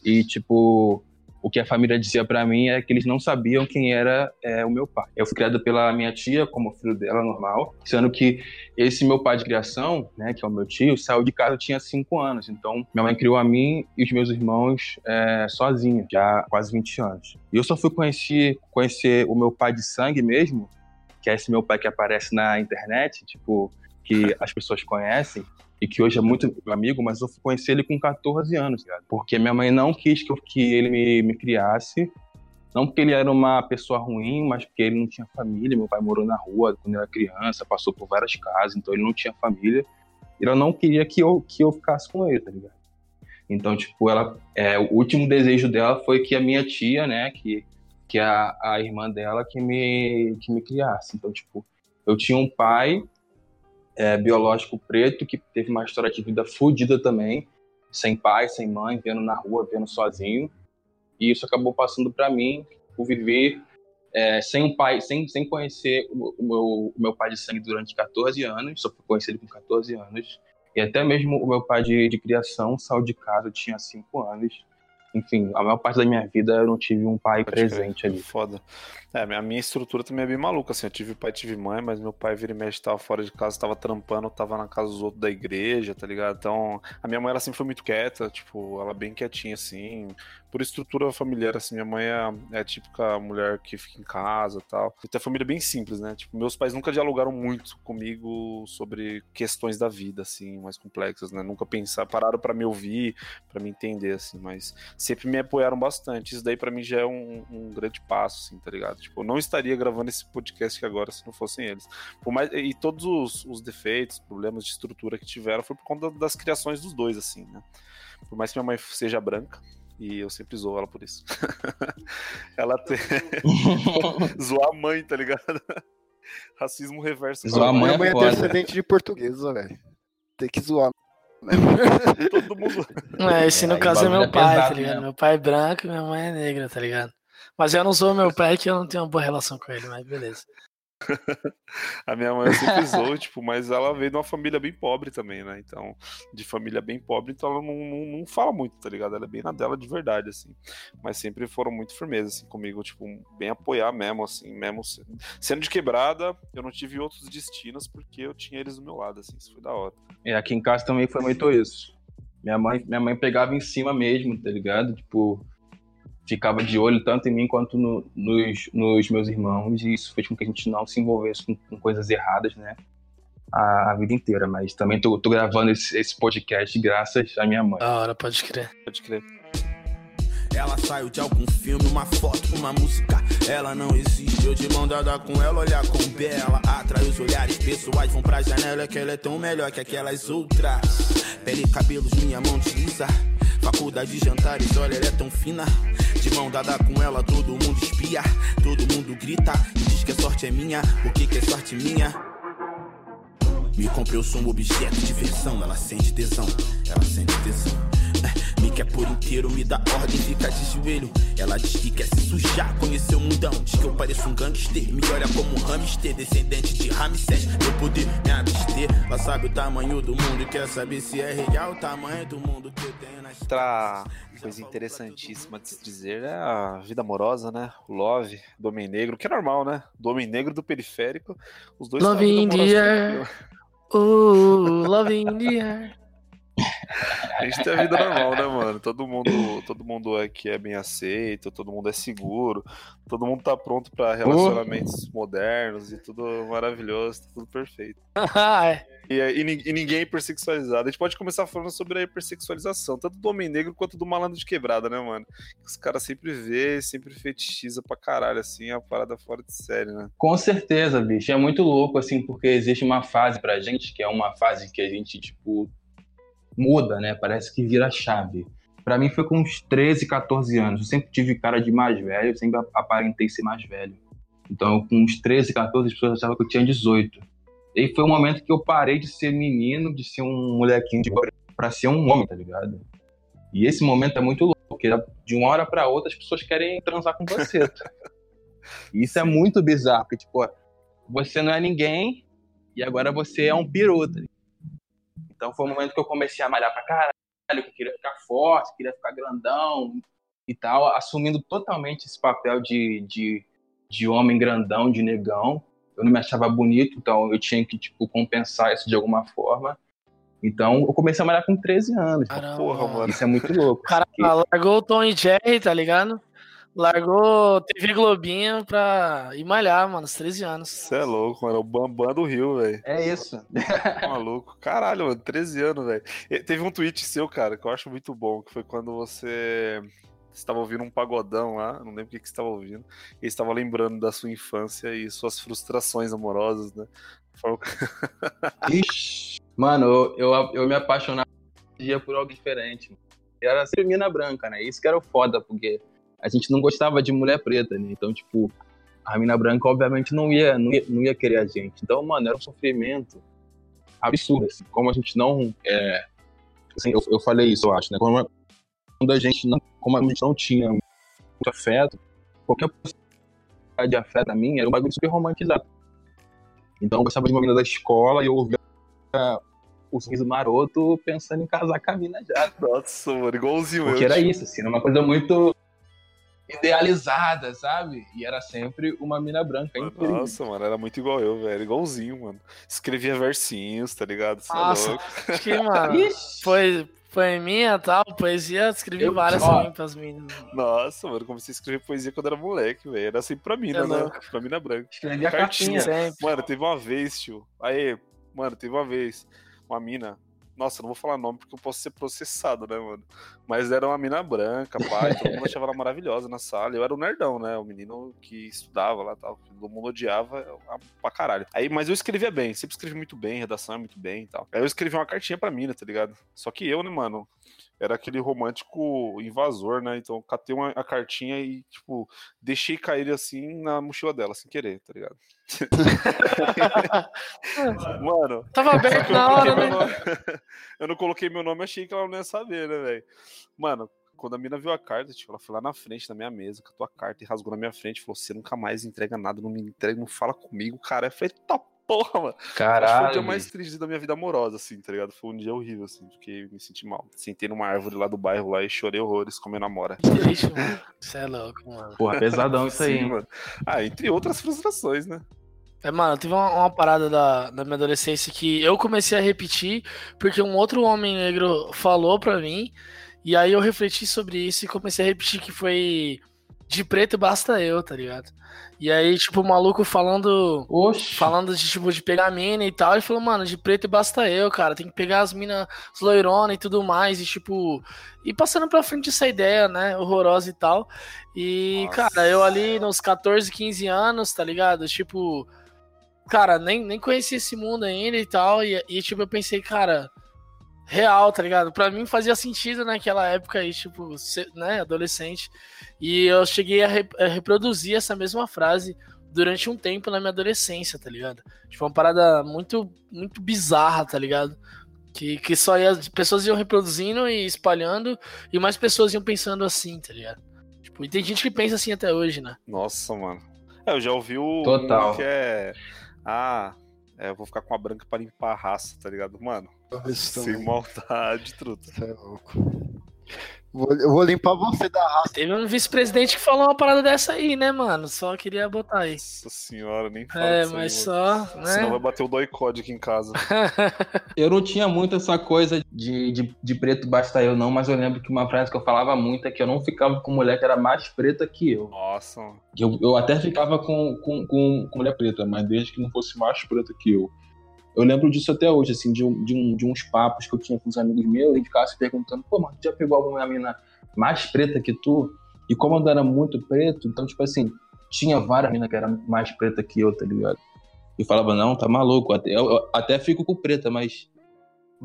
E, tipo, o que a família dizia pra mim é que eles não sabiam quem era é, o meu pai. Eu fui criado pela minha tia como filho dela, normal. Sendo que esse meu pai de criação, né, que é o meu tio, saiu de casa tinha cinco anos. Então, minha mãe criou a mim e os meus irmãos é, sozinho, já há quase 20 anos. E eu só fui conhecer, conhecer o meu pai de sangue mesmo, que é esse meu pai que aparece na internet, tipo, que as pessoas conhecem, e que hoje é muito amigo, mas eu fui conhecer ele com 14 anos, porque minha mãe não quis que, eu- que ele me, me criasse, não porque ele era uma pessoa ruim, mas porque ele não tinha família. Meu pai morou na rua quando era criança, passou por várias casas, então ele não tinha família. E ela não queria que eu, que eu ficasse com ele, tá ligado? Então, tipo, ela, é, o último desejo dela foi que a minha tia, né, que, que é a, a irmã dela, que me, que me criasse. Então, tipo, eu tinha um pai é, biológico preto que teve uma história de vida fodida também, sem pai, sem mãe, vendo na rua, vendo sozinho. E isso acabou passando para mim, por viver é, sem um pai, sem, sem conhecer o, o meu, o meu pai de sangue durante 14 anos, só fui conhecer ele com 14 anos. E até mesmo o meu pai de, de criação saiu de casa, eu tinha 5 anos. Enfim, a maior parte da minha vida eu não tive um pai Pode crer. presente ali. Foda. É, a minha estrutura também é bem maluca, assim. Eu tive pai, tive mãe, mas meu pai vira e mexe, tava fora de casa, tava trampando, tava na casa dos outros da igreja, tá ligado? Então, a minha mãe, ela sempre foi muito quieta, tipo, ela bem quietinha, assim. Por estrutura familiar, assim, minha mãe é, é a típica mulher que fica em casa tal. E tem a família bem simples, né? Tipo, meus pais nunca dialogaram muito comigo sobre questões da vida, assim, mais complexas, né? Nunca pensaram, pararam pra me ouvir, pra me entender, assim, mas sempre me apoiaram bastante. Isso daí pra mim já é um, um grande passo, assim, tá ligado? Tipo, eu não estaria gravando esse podcast agora se não fossem eles. Por mais, e todos os, os defeitos, problemas de estrutura que tiveram foi por conta das criações dos dois, assim, né? Por mais que minha mãe seja branca, e eu sempre zoo ela por isso. ela tem. Zoar a mãe, tá ligado? Racismo reverso. Zoar a mãe Minha mãe é foda. descendente de portuguesa, velho. Tem que zoar. Todo mundo. É, esse no aí caso é meu é pai, tá pesado ligado? mesmo. Meu pai é branco e minha mãe é negra, tá ligado? Mas eu não sou meu pai que eu não tenho uma boa relação com ele, mas beleza. A minha mãe sempre zoou, tipo, mas ela veio de uma família bem pobre também, né? Então, de família bem pobre, então ela não, não, não fala muito, tá ligado? Ela é bem na dela de verdade, assim. Mas sempre foram muito firmes, assim, comigo, tipo, bem apoiar mesmo, assim, mesmo se- sendo de quebrada, eu não tive outros destinos porque eu tinha eles do meu lado, assim, isso foi da hora. E aqui em casa também foi muito isso. Minha mãe, minha mãe pegava em cima mesmo, tá ligado? Tipo, ficava de olho tanto em mim quanto no- nos, nos meus irmãos, e isso fez com que a gente não se envolvesse com, com coisas erradas, né? A, a vida inteira. Mas também tô, tô gravando esse, esse podcast graças à minha mãe. Da hora, pode crer. Pode crer. Ela saiu de algum filme, uma foto, uma música. Ela não existe. Eu de mão dada com ela, olhar com bela. Atrai os olhares pessoais, vão pra janela. Que ela é tão melhor que aquelas outras. Pele e cabelos, minha mão desliza. Faculdade de jantares, olha, ela é tão fina. De mão dada com ela, todo mundo espia. Todo mundo grita e diz que a sorte é minha. O que, é sorte minha? Me comprei, eu sou um objeto de diversão. Ela sente tesão, ela sente tesão. É, Me quer por inteiro, me dá ordem, fica de joelho. Ela diz que quer se sujar, conhecer o mundão. Diz que eu pareço um gangster, me olha como um hamster, descendente de Ramsés. Eu poder me abster, ela sabe o tamanho do mundo e quer saber se é real o tamanho do mundo que nas Outra coisa interessantíssima de se dizer é a vida amorosa, né? O love, do homem negro, que é normal, né? Do homem negro do periférico, os dois Love in the air. Oh, love in the air. A gente tem a vida normal, né, mano? Todo mundo, todo mundo aqui é bem aceito, todo mundo é seguro, todo mundo tá pronto pra relacionamentos modernos e tudo maravilhoso, tá tudo perfeito. Ah, é. E, e nin- e ninguém é hipersexualizado. A gente pode começar falando sobre a hipersexualização, tanto do homem negro quanto do malandro de quebrada, né, mano? Os caras sempre vê, sempre fetichiza pra caralho, assim, é uma parada fora de série, né? Com certeza, bicho. É muito louco, assim, porque existe uma fase pra gente, que é uma fase que a gente, tipo, muda, né? Parece que vira chave. Pra mim foi com uns 13, 14 anos. Eu sempre tive cara de mais velho, sempre aparentei ser mais velho. Então, com uns 13, 14, as pessoas achavam que eu tinha 18. E foi um momento que eu parei de ser menino, de ser um molequinho de pra ser um homem, tá ligado? E esse momento é muito louco, porque de uma hora pra outra as pessoas querem transar com você. tá? E isso é muito bizarro, porque, tipo, você não é ninguém e agora você é um piruta. tá ligado? Então foi o momento que eu comecei a malhar pra caralho, que eu queria ficar forte, queria ficar grandão e tal, assumindo totalmente esse papel de, de, de homem grandão, de negão. Eu não me achava bonito, então eu tinha que, tipo, compensar isso de alguma forma. Então eu comecei a malhar com 13 anos. Caramba. Porra, mano. Isso é muito louco. O cara largou o Tom e Jerry, tá ligado? Largou TV Globinho pra ir malhar, mano, aos 13 anos. Você é louco, mano. É o Bambam do Rio, velho. É isso. Tá maluco. Caralho, mano, 13 anos, velho. Teve um tweet seu, cara, que eu acho muito bom, que foi quando você estava ouvindo um pagodão lá, não lembro o que, que estava ouvindo, e estava lembrando da sua infância e suas frustrações amorosas, né? Ixi, mano, eu, eu, eu me apaixonava por algo diferente. Era sempre mina branca, né? Isso que era o foda, porque a gente não gostava de mulher preta, né? Então, tipo, a mina branca, obviamente, não ia, não ia, não ia querer a gente. Então, mano, era um sofrimento absurdo, assim. Como a gente não. É... Assim, eu, eu falei isso, eu acho, né? Como, quando a gente não, como a gente não tinha muito afeto, qualquer possibilidade de afeto a mim era um bagulho super romantizado. Então, eu gostava de uma menina da escola e eu ouvia o sorriso maroto pensando em casar com a mina já. Nossa, mano, igualzinho Porque eu. era isso, assim, era uma coisa muito idealizada, sabe? E era sempre uma mina branca. incrível. Nossa, mano, era muito igual eu, velho. Igualzinho, mano. Escrevia versinhos, tá ligado? É Nossa, louco. acho que, mano, Ixi, foi, foi minha tal, poesia, escrevi Eu- várias ó. também pras meninas. Nossa, mano, comecei a escrever poesia quando era moleque, velho. Era sempre pra mina, É né? louco. Pra mina branca. escrevia Cartinha. cartinha. Sempre. Mano, teve uma vez, tio. Aí, mano, teve uma vez. Uma mina. Nossa, não vou falar nome porque eu posso ser processado, né, mano? Mas era uma mina branca, pai. Todo mundo achava ela maravilhosa na sala. Eu era o nerdão, né? O menino que estudava lá tal. Todo mundo odiava pra caralho. Aí, mas eu escrevia bem, sempre escrevi muito bem, redação é muito bem e tal. Aí eu escrevi uma cartinha pra mina, tá ligado? Só que eu, né, mano? Era aquele romântico invasor, né? Então catei uma, a cartinha e, tipo, deixei cair assim na mochila dela, sem querer, tá ligado? Mano, Tava aberto na não hora, coloquei né? meu nome- eu não coloquei meu nome, achei que ela não ia saber, né, velho? Mano, quando a mina viu a carta, tipo, ela foi lá na frente da minha mesa, catou a carta e rasgou na minha frente, falou: Você nunca mais entrega nada, não me entrega, não fala comigo, cara. Eu falei: Tá porra, mano. Acho que foi o Caralho. dia mais triste da minha vida amorosa, assim, tá ligado? Foi um dia horrível, assim, porque me senti mal. Sentei numa árvore lá do bairro lá e chorei horrores com a minha namora. Que triste, mano. Você é louco, mano. Porra, pesadão isso aí. Sim, mano. Ah, entre outras frustrações, né? É, mano, teve uma, uma parada da, da minha adolescência que eu comecei a repetir porque um outro homem negro falou pra mim E aí eu refleti sobre isso e comecei a repetir que foi de preto basta eu, tá ligado? E aí, tipo, o maluco falando. Oxi. Falando de, tipo, de pegar mina e tal. Ele falou, mano, de preto basta eu, cara. Tem que pegar as minas loironas e tudo mais. E, tipo. E passando pra frente essa ideia, né? Horrorosa e tal. E, Nossa. cara, eu ali nos 14, 15 anos, tá ligado? Tipo. Cara, nem, nem conhecia esse mundo ainda e tal. E, e, tipo, eu pensei, cara. Real, tá ligado? Pra mim fazia sentido naquela época aí, tipo, né, adolescente. E eu cheguei a, re- a reproduzir essa mesma frase durante um tempo na minha adolescência, tá ligado? Tipo, uma parada muito, muito bizarra, tá ligado? Que, que só ia, as pessoas iam reproduzindo e espalhando, e mais pessoas iam pensando assim, tá ligado? Tipo, e tem gente que pensa assim até hoje, né? Nossa, mano. É, eu já ouvi o Total. que é. Ah, é, eu vou ficar com a branca pra limpar a raça, tá ligado? Mano, sem maldade, truta. Você é louco. Vou- eu vou limpar você da raça. Teve um vice-presidente que falou uma parada dessa aí, né, mano? Só queria botar aí. Nossa senhora, nem fala É, disso aí, mas mano. só, Senão vai né? bater o doicode aqui em casa. Eu não tinha muito essa coisa de, de, de preto basta eu, não, mas eu lembro que uma frase que eu falava muito é que eu não ficava com mulher que era mais preta que eu. Nossa, Eu, eu até ficava com, com, com, com mulher preta, mas desde que não fosse mais preta que eu. Eu lembro disso até hoje, assim, de, um, de, um, de uns papos que eu tinha com os amigos meus, e ficava se perguntando, pô, mano, tu já pegou alguma mina mais preta que tu? E como eu era muito preto, então, tipo assim, tinha várias minas que eram mais preta que eu, tá ligado? E falava, não, tá maluco, até, eu, eu até fico com preta, mas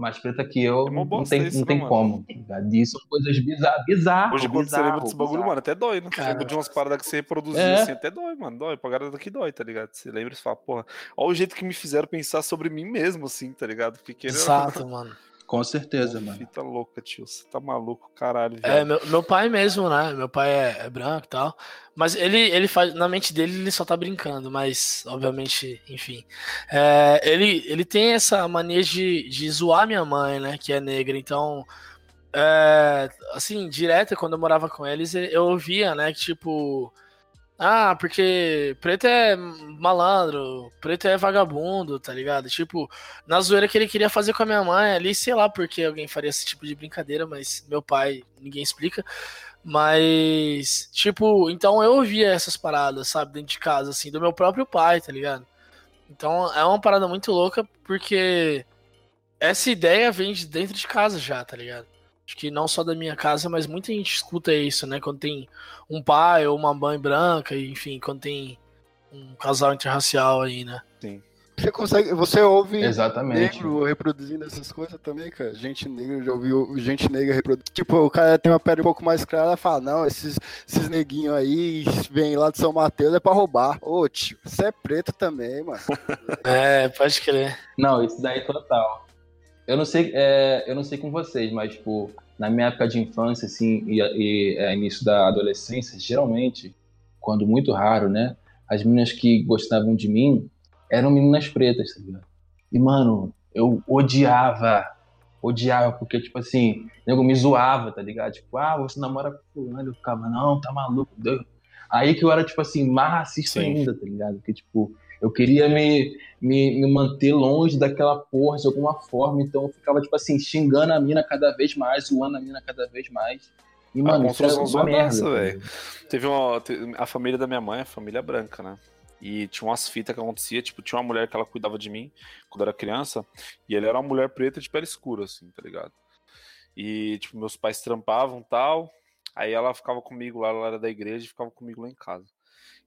mais preta que eu É não tem, isso, não né, tem como. E são coisas bizarras, bizarro, Hoje, quando você lembra bizarro, desse bagulho, bizarro. mano, até dói, né? Você lembra de umas paradas que você reproduzia É. assim, até dói, mano. Dói. Pra galera daqui dói, tá ligado? Você lembra e você fala, porra, olha o jeito que me fizeram pensar sobre mim mesmo, assim, tá ligado? Fiquei Exato, mano. Com certeza, mano. Fita louca, tio. Você tá maluco, caralho, É, velho. meu, meu pai mesmo, né? Meu pai é, é branco e tal. Mas ele, ele faz. Na mente dele, ele só tá brincando, mas, obviamente, enfim. É, ele, ele tem essa mania de, de zoar minha mãe, né? Que é negra. Então, é, assim, direto, quando eu morava com eles, eu ouvia, né? Que tipo. Ah, porque preto é malandro, preto é vagabundo, tá ligado? Tipo, na zoeira que ele queria fazer com a minha mãe ali, sei lá por que alguém faria esse tipo de brincadeira, mas meu pai, ninguém explica. Mas, tipo, então eu ouvia essas paradas, sabe, dentro de casa, assim, do meu próprio pai, tá ligado? Então é uma parada muito louca, porque essa ideia vem de dentro de casa já, tá ligado? Acho que não só da minha casa, mas muita gente escuta isso, né? Quando tem um pai ou uma mãe branca, enfim, quando tem um casal interracial aí, né? Você consegue. Você ouve Exatamente. negro reproduzindo essas coisas também, cara? Gente negra, já ouviu gente negra reproduzindo. Tipo, o cara tem uma pele um pouco mais clara, ela fala, não, esses, esses neguinhos aí vêm lá de São Mateus é pra roubar. Ô, tio, você é preto também, mano. É, pode crer. Não, isso daí total. Eu não sei, é, eu não sei com vocês, mas tipo, na minha época de infância, assim, e, e é, início da adolescência, geralmente, quando muito raro, né, as meninas que gostavam de mim eram meninas pretas, tá ligado? E mano, eu odiava, odiava, porque tipo assim, nego me zoava, tá ligado? Tipo, ah, você namora com fulano, eu ficava, não, tá maluco, Deus. Aí que eu era, tipo assim, mais racista Sim. ainda, tá ligado? Porque, tipo, eu queria me, me, me manter longe daquela porra de alguma forma, então eu ficava, tipo assim, xingando a mina cada vez mais, zoando a mina cada vez mais. E, mano, isso era uma merda. velho. Teve uma. A família da minha mãe é família branca, né? E tinha umas fitas que acontecia, tipo, tinha uma mulher que ela cuidava de mim quando eu era criança, e ele era uma mulher preta de pele escura, assim, tá ligado? E, tipo, meus pais trampavam tal, aí ela ficava comigo lá, ela era da igreja e ficava comigo lá em casa.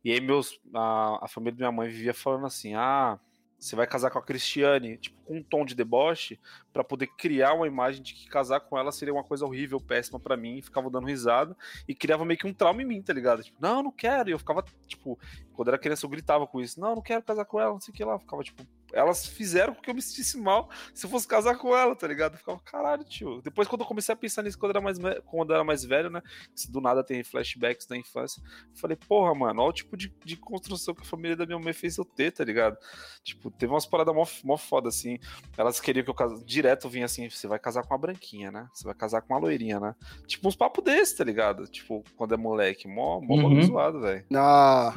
E aí meus, a, a família da minha mãe vivia falando assim, ah, você vai casar com a Cristiane, tipo, com um tom de deboche, pra poder criar uma imagem de que casar com ela seria uma coisa horrível, péssima pra mim, ficavam dando risada, e criava meio que um trauma em mim, tá ligado? Tipo, não, não quero, e eu ficava, tipo, quando era criança eu gritava com isso, não, não quero casar com ela, não sei o que lá, eu ficava, tipo, elas fizeram com que eu me sentisse mal se eu fosse casar com ela, tá ligado? Eu ficava, caralho, tio. Depois, quando eu comecei a pensar nisso quando eu era mais, quando eu era mais velho, né? Se do nada tem flashbacks da infância, eu falei, porra, mano, olha o tipo de, de construção que a família da minha mãe fez eu ter, tá ligado? Tipo, teve umas paradas mó, mó foda, assim. Elas queriam que eu casasse. Direto vinha assim: você vai casar com uma branquinha, né? Você vai casar com uma loirinha, né? Tipo, uns papos desses, tá ligado? Tipo, quando é moleque, mó, mó Uhum. zoado, velho. Na,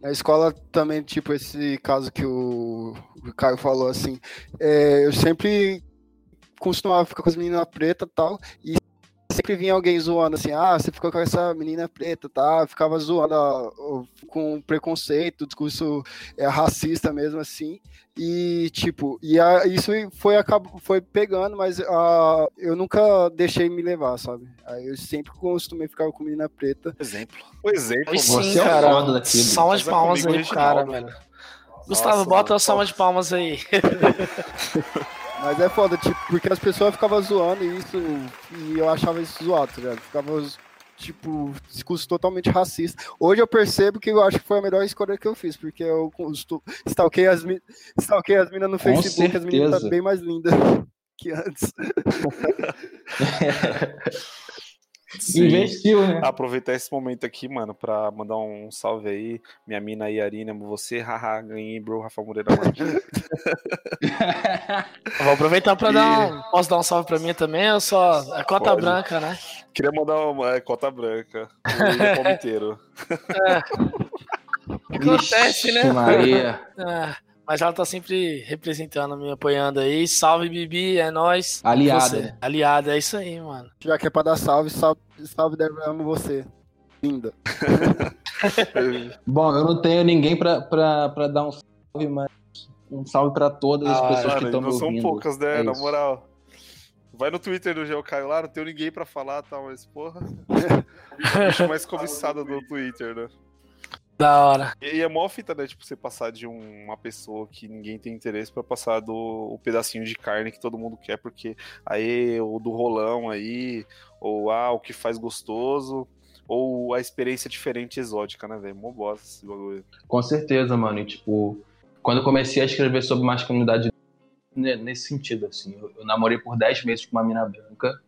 na escola também, tipo, esse caso que o, Caio falou, assim, é, eu sempre costumava ficar com as meninas pretas e tal, e sempre vinha alguém zoando assim, ah, você ficou com essa menina preta, tá? Ficava zoando ó, com preconceito, discurso é, racista mesmo assim. E tipo, e a, isso foi acabou, foi pegando, mas ah, eu nunca deixei me levar, sabe? Aí eu sempre costumei ficar com menina preta. Exemplo. O exemplo, sim, Você é o cara. daquilo. Salva de palmas aí pro cara, velho. Gustavo, Nossa, bota mano. a salva de palmas aí. Mas é foda, tipo, porque as pessoas ficavam zoando isso e eu achava isso zoado, tá ligado? Ficava, tipo, discurso totalmente racista. Hoje eu percebo que eu acho que foi a melhor escolha que eu fiz, porque eu stalkei as, stalkei as minas no Com Facebook, as meninas tá bem mais lindas que antes. Sim. Investiu, né? Aproveitar esse momento aqui, mano, pra mandar um salve aí. Minha mina aí, Arina, você, haha, ganhei, bro, Rafa Moreira Vou aproveitar pra dar um. Posso dar um salve pra mim também? Eu só. É cota Pode. branca, né? Queria mandar uma é, cota branca. O William Palmiteiro. Acontece, né? Vixe, Maria. É, mas ela tá sempre representando, me apoiando aí. Salve, Bibi, é nóis. Aliada. Você. Aliada, é isso aí, mano. Já que é pra dar salve, salve, salve Débora, amo você. Linda. Bom, eu não tenho ninguém pra, pra, pra dar um salve, mas um salve pra todas as Ah, pessoas que Cara, estão me não são ouvindo. poucas, né? É Na moral. Vai no Twitter do Geocaio lá, não tenho ninguém pra falar, tá? Mas, porra. Bicho mais cobiçado do Twitter, né? Da hora. E é mó fita, né? Tipo, você passar de um- uma pessoa que ninguém tem interesse pra passar do o pedacinho de carne que todo mundo quer, porque aí o do rolão aí, ou ah, o que faz gostoso, ou a experiência diferente e exótica, né, velho? Mó bosta esse bagulho. Com certeza, mano. E, tipo, quando eu comecei a escrever sobre masculinidade né, nesse sentido, assim, eu, eu namorei por 10 meses com uma mina branca,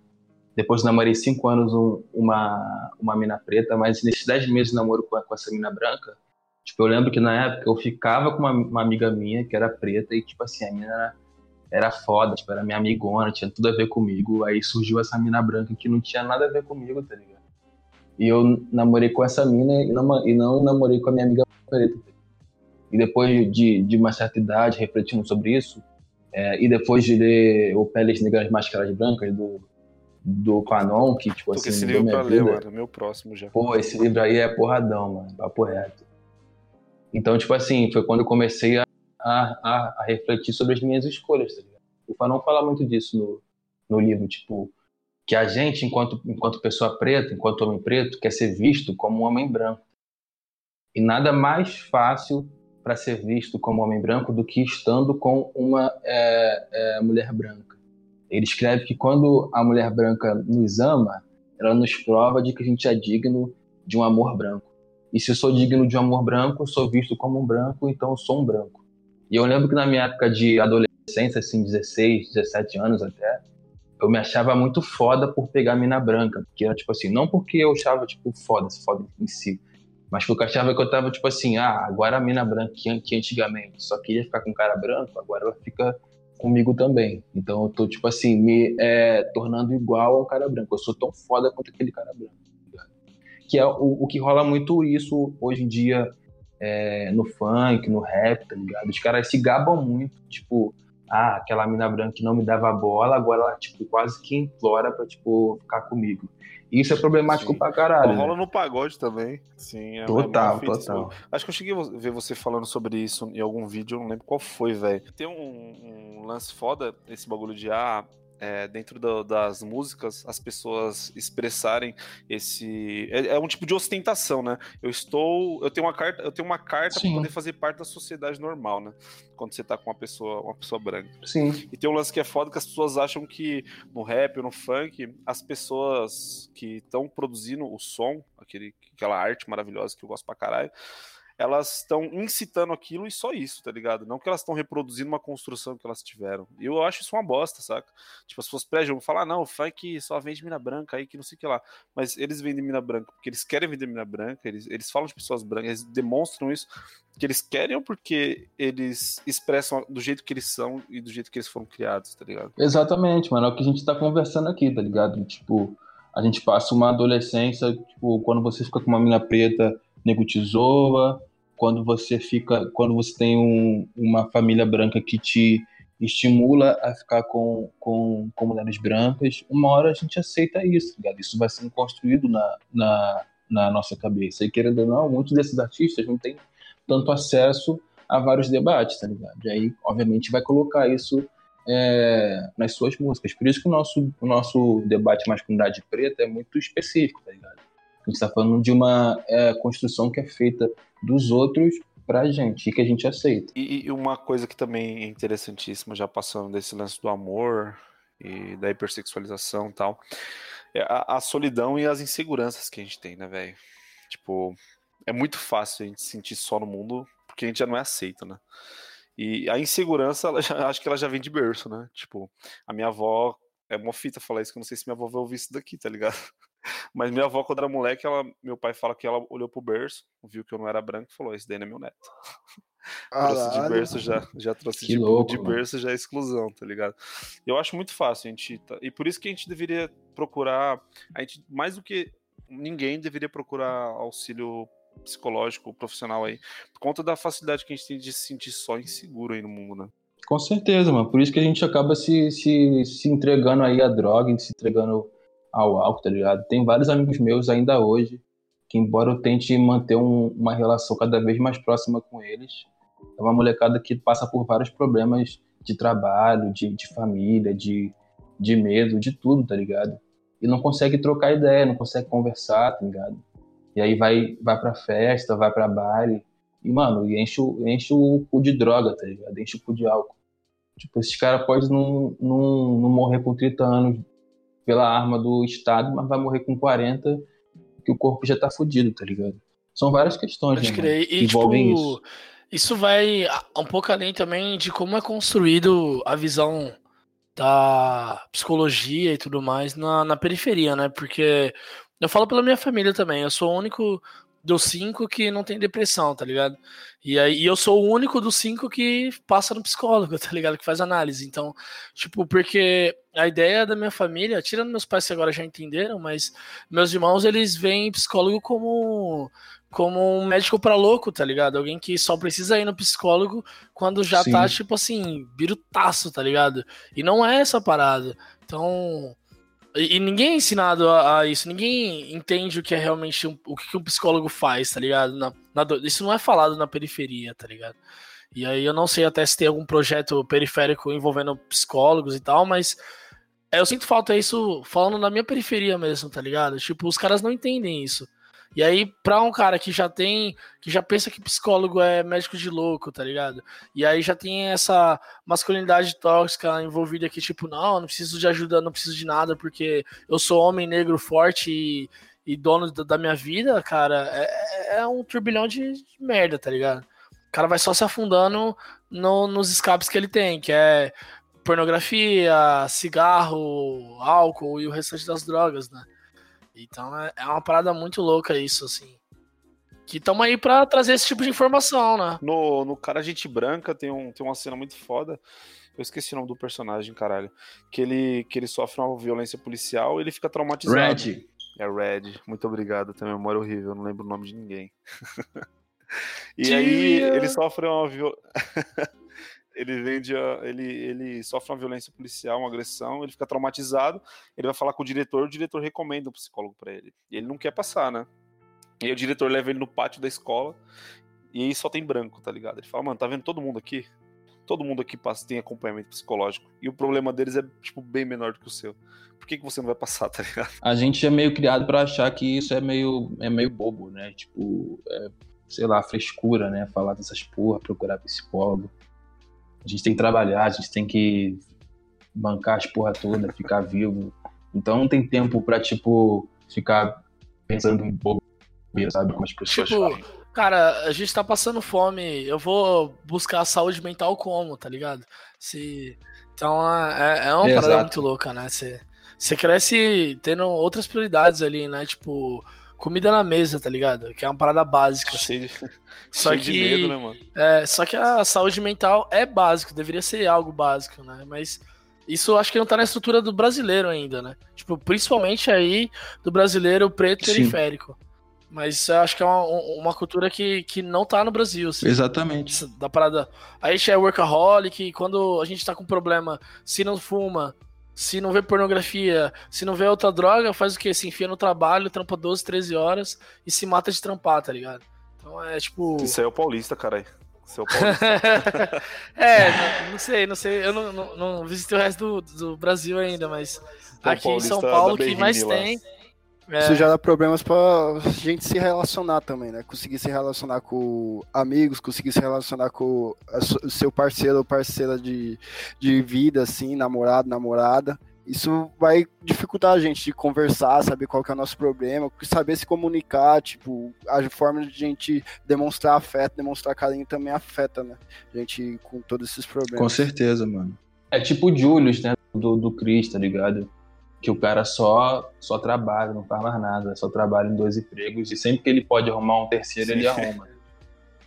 depois namorei 5 anos um- uma, uma mina preta, mas nesses 10 meses de namoro com, com essa mina branca, tipo, eu lembro que na época eu ficava com uma, uma amiga minha que era preta e, tipo assim, a mina era, era foda, tipo, era minha amigona, tinha tudo a ver comigo, aí surgiu essa mina branca que não tinha nada a ver comigo, tá ligado? E eu namorei com essa mina e não, e não namorei com a minha amiga preta. E depois de, de uma certa idade, refletindo sobre isso, é, e depois de ler O Peles Negras Máscaras Brancas, do, do Quanon, que, tipo assim, esse livro pra ler, mano. Meu próximo já. Pô, esse livro aí é porradão, mano. Papo reto. Então, tipo assim, foi quando eu comecei a, a, a, refletir sobre as minhas escolhas, tá ligado? O Fanon fala muito disso no, no livro, tipo, que a gente, enquanto, enquanto pessoa preta, enquanto homem preto, quer ser visto como um homem branco. E nada mais fácil para ser visto como homem branco do que estando com uma é, é, mulher branca. Ele escreve que quando a mulher branca nos ama, ela nos prova de que a gente é digno de um amor branco. E se eu sou digno de um amor branco, sou visto como um branco, então eu sou um branco. E eu lembro que na minha época de adolescência, assim, 16, 17 anos até, eu me achava muito foda por pegar mina branca. Porque era tipo assim, não porque eu achava, tipo, foda, foda em si, mas porque eu achava que eu tava, tipo assim, ah, agora a mina branca que antigamente só queria ficar com cara branco, agora ela fica comigo também. Então eu tô, tipo assim, me é, tornando igual a um cara branco. Eu sou tão foda quanto aquele cara branco. tá? Que é o, o que rola muito isso hoje em dia é, no funk, no rap, tá ligado? Os caras se gabam muito, tipo, ah, aquela mina branca que não me dava bola, agora ela, tipo, quase que implora pra, tipo, ficar comigo. Isso é problemático Sim. pra caralho. Rola né? no pagode também. Sim, é Total, é total. bagulho. Acho que eu cheguei a ver você falando sobre isso em algum vídeo, eu não lembro qual foi, velho. Tem um, um lance foda, esse bagulho de ah, é, dentro do- das músicas, as pessoas expressarem esse. É, é um tipo de ostentação, né? Eu estou. Eu tenho uma carta, eu tenho uma carta Sim. poder fazer parte da sociedade normal, né? Quando você tá com uma pessoa, uma pessoa branca. Sim. E tem um lance que é foda que as pessoas acham que no rap ou no funk, as pessoas que estão produzindo o som, aquele, aquela arte maravilhosa que eu gosto pra caralho, elas estão incitando aquilo e só isso, tá ligado? Não que elas estão reproduzindo uma construção que elas tiveram. E eu acho isso uma bosta, saca? Tipo, as pessoas pré-julgam, falam, ah, não, o funk só vende mina branca aí, que não sei o que lá. Mas eles vendem mina branca porque eles querem vender mina branca, eles, eles falam de pessoas brancas, eles demonstram isso que eles querem ou porque eles expressam do jeito que eles são e do jeito que eles foram criados, tá ligado? Exatamente, mano. É o que a gente tá conversando aqui, tá ligado? Tipo, a gente passa uma adolescência, tipo, quando você fica com uma mina preta, nego te zoa. Quando você fica. Quando você tem um- uma família branca que te, estimula a ficar com, com, com mulheres brancas, uma hora a gente aceita isso, tá ligado? Isso vai sendo construído na, na, na nossa cabeça. E querendo ou não, muitos desses artistas não têm tanto acesso a vários debates, tá ligado? E aí, obviamente, vai colocar isso é, nas suas músicas. Por isso que o nosso, o nosso debate masculinidade preta é muito específico, tá ligado? A gente está falando de uma é, construção que é feita dos outros pra gente e que a gente aceita. E, e uma coisa que também é interessantíssima, já passando desse lance do amor e da hipersexualização e tal, é a, a solidão e as inseguranças que a gente tem, né, velho? Tipo, é muito fácil a gente se sentir só no mundo porque a gente já não é aceito, né? E a insegurança, já, acho que ela já vem de berço, né? Tipo, a minha avó, é uma fita falar isso, que eu não sei se minha avó vai ouvir isso daqui, tá ligado? Mas minha avó, quando era moleque, ela, meu pai fala que ela olhou pro berço, viu que eu não era branco e falou: Esse daí não é meu neto. trouxe de berço já, já trouxe de, louco, de berço já é exclusão, tá ligado? Eu acho muito fácil a gente. Tá, e por isso que a gente deveria procurar. A gente, mais do que ninguém, deveria procurar auxílio psicológico, profissional aí, por conta da facilidade que a gente tem de se sentir só inseguro aí no mundo, né? Com certeza, mano. Por isso que a gente acaba se, se, se entregando aí à droga, se entregando ao álcool, tá ligado? Tem vários amigos meus ainda hoje que, embora eu tente manter um, uma relação cada vez mais próxima com eles, é uma molecada que passa por vários problemas de trabalho, de, de família, de, de medo, de tudo, tá ligado? E não consegue trocar ideia, não consegue conversar, tá ligado? E aí vai, vai pra festa, vai pra baile, e, mano, enche, enche o cu de droga, tá ligado? Enche o cu de álcool. Tipo, esses caras podem não, não, não morrer com 30 anos pela arma do Estado, mas vai morrer com 40, que o corpo já tá fudido, tá ligado? São várias questões, Pode né, crer. E, envolvem tipo, isso. isso vai um pouco além também de como é construído a visão da psicologia e tudo mais na, na periferia, né? Porque eu falo pela minha família também, eu sou o único dos cinco que não tem depressão, tá ligado? E aí e eu sou o único dos cinco que passa no psicólogo, tá ligado? Que faz análise. Então, tipo, porque a ideia da minha família, tirando meus pais que agora já entenderam, mas meus irmãos, eles veem psicólogo como como um médico pra louco, tá ligado? Alguém que só precisa ir no psicólogo quando já Sim. tá, tipo assim, birutaço, tá ligado? E não é essa parada. Então. E, ninguém é ensinado a, a isso, ninguém entende o que é realmente um- o que, um psicólogo faz, tá ligado? Na- na isso não é falado na periferia, tá ligado? E aí eu não sei até se tem algum projeto periférico envolvendo psicólogos e tal, mas eu sinto falta isso falando na minha periferia mesmo, tá ligado? Tipo, os caras não entendem isso. E aí, pra um cara que já tem, que já pensa que psicólogo é médico de louco, tá ligado? E aí já tem essa masculinidade tóxica envolvida aqui, tipo, não, não preciso de ajuda, não preciso de nada, porque eu sou homem negro forte e, e dono da, minha vida, cara, é, é um turbilhão de, de merda, tá ligado? O cara vai só se afundando no- nos escapes que ele tem, que é pornografia, cigarro, álcool e o restante das drogas, né? Então é, é uma parada muito louca isso, assim. Que estamos aí pra trazer esse tipo de informação, né? No, no Cara Gente Branca tem, um, tem uma cena muito foda. Eu esqueci o nome do personagem, caralho. Que ele, que ele sofre uma violência policial e ele fica traumatizado. Red. É Red. Muito obrigado. Tem uma memória horrível. Eu não lembro o nome de ninguém. e Tia. aí ele sofre uma viol... ele vende a- ele, ele sofre uma violência policial, uma agressão, ele fica traumatizado, ele vai falar com o diretor, o diretor recomenda um psicólogo pra ele. E ele não quer passar, né? E aí o diretor leva ele no pátio da escola e aí só tem branco, tá ligado? Ele fala, mano, tá vendo todo mundo aqui? Todo mundo aqui passa, tem acompanhamento psicológico. E o problema deles é, tipo, bem menor do que o seu. Por que, que você não vai passar, tá ligado? A gente é meio criado pra achar que isso é meio, é meio bobo, né? Tipo, é, sei lá, frescura, né? Falar dessas porra, procurar psicólogo. A gente tem que trabalhar, a gente tem que bancar as porra toda, ficar vivo. Então não tem tempo pra, tipo, ficar pensando em bobeira, sabe? Como as pessoas Tipo, falam. cara, a gente tá passando fome, eu vou buscar a saúde mental como, tá ligado? Se... Então é, é uma parada Exato. muito louca, né? Você, você cresce tendo outras prioridades ali, né? Tipo, comida na mesa, tá ligado? Que é uma parada básica. assim. Cheio, de, Só cheio que, de medo, né, mano? é, só que a saúde mental é básico, deveria ser algo básico, né? Mas isso eu acho que não tá na estrutura do brasileiro ainda, né? Tipo, principalmente aí do brasileiro preto Sim. periférico. Mas isso eu acho que é uma, uma cultura que, que não tá no Brasil. Assim. Exatamente. Da parada. A gente é workaholic, quando a gente tá com problema, se não fuma, se não vê pornografia, se não vê outra droga, faz o quê? Se enfia no trabalho, trampa 12, 13 horas e se mata de trampar, tá ligado? Então é tipo. Isso aí é o paulista, caralho. Isso é o paulista. é, não, não sei, não sei. Eu não, não, não visitei o resto do, do Brasil ainda, mas aqui em São Paulo o que mais lá. tem. É, Isso já dá problemas pra gente se relacionar também, né? Conseguir se relacionar com amigos, conseguir se relacionar com o seu parceiro ou parceira de, de vida, assim, namorado, namorada. Isso vai dificultar a gente de conversar, saber qual que é o nosso problema, saber se comunicar, tipo, a forma de a gente demonstrar afeto, demonstrar carinho também afeta, né? A gente com todos esses problemas. Com certeza, mano. É tipo o Julius, né? Do, do Chris, tá ligado? Que o cara só, só trabalha, não faz mais nada, só trabalha em dois empregos e sempre que ele pode arrumar um terceiro, ele arruma.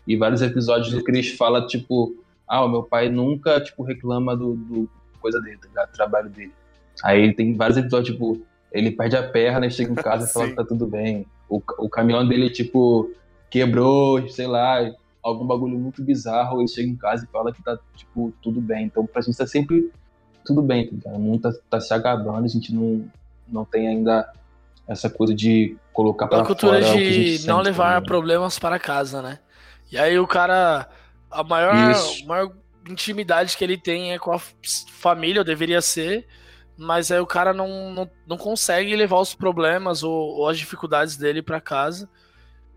E vários episódios do Chris fala, tipo, ah, o meu pai nunca, tipo, reclama do, do coisa dele? Do trabalho dele. Aí ele tem vários episódios, tipo, ele perde a perna e chega em casa e fala Sim. que tá tudo bem. O, o caminhão dele, tipo, quebrou, sei lá, algum bagulho muito bizarro, ele chega em casa e fala que tá, tipo, tudo bem. Então, pra gente tá sempre tudo bem, tá? O mundo tá, tá se acabando, a gente não, não tem ainda essa coisa de colocar É pra cultura a gente de não levar tá ligado? problemas para casa, né? E aí o cara. A maior, Isso. maior intimidade que ele tem é com a família, ou deveria ser. Mas aí o cara não, não, não consegue levar os problemas ou, ou as dificuldades dele para casa.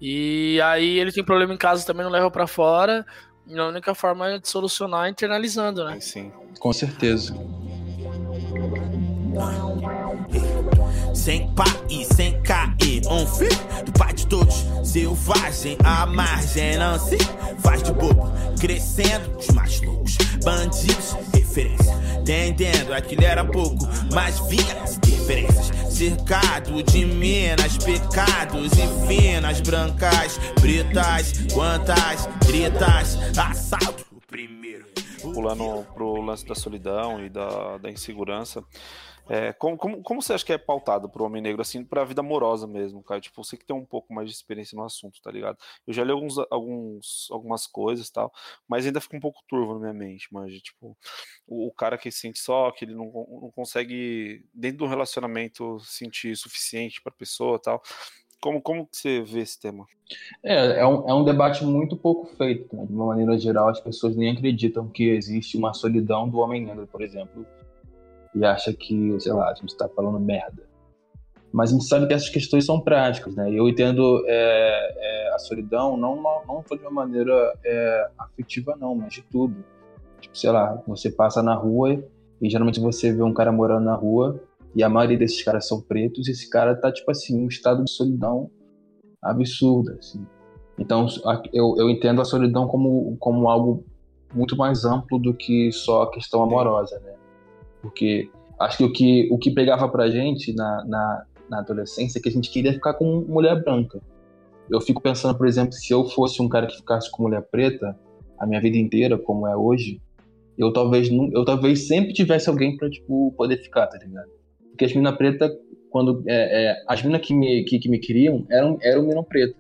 E aí ele tem problema em casa também, não leva para fora. E a única forma de solucionar é internalizando, né? Sim. Com certeza. Sem pai sem cair, um filho do pai de todos. Selvagem, à margem, não se faz de bobo. Crescendo, os mais loucos, bandidos, referência. Entendendo, aquilo era pouco, mas vinha as diferenças. Cercado de minas, pecados e finas, brancas, pretas, quantas, tretas, assalto. Primeiro. Pulando pro lance da solidão e da, da insegurança. É, como, como, como você acha que é pautado pro homem negro, assim, pra vida amorosa mesmo, cara? Tipo, você que tem um pouco mais de experiência no assunto, tá ligado? Eu já li alguns, alguns, algumas coisas e tal, mas ainda fica um pouco turvo na minha mente, manja. Tipo, o, o cara que sente só, que ele não, não consegue, dentro do relacionamento, sentir suficiente pra pessoa tal. Como, como você vê esse tema? É, é um, é um debate muito pouco feito, né? De uma maneira geral, as pessoas nem acreditam que existe uma solidão do homem negro, por exemplo, e acha que, sei lá, a gente está falando merda. Mas a gente sabe que essas questões são práticas, né? Eu entendo é, é, a solidão não, não só de uma maneira é, afetiva, não, mas de tudo. Tipo, sei lá, você passa na rua e geralmente você vê um cara morando na rua e a maioria desses caras são pretos e esse cara tá, tipo assim, em um estado de solidão absurda, assim. Então, eu, eu entendo a solidão como, como algo muito mais amplo do que só a questão amorosa, né? Porque acho que o que, o que pegava pra gente na, na, na adolescência é que a gente queria ficar com mulher branca. Eu fico pensando, por exemplo, se eu fosse um cara que ficasse com mulher preta a minha vida inteira, como é hoje, eu talvez eu talvez sempre tivesse alguém pra, tipo, poder ficar, tá ligado? Porque as minas pretas, quando. É, é, as minas que me, que, que me queriam eram, eram mina preta.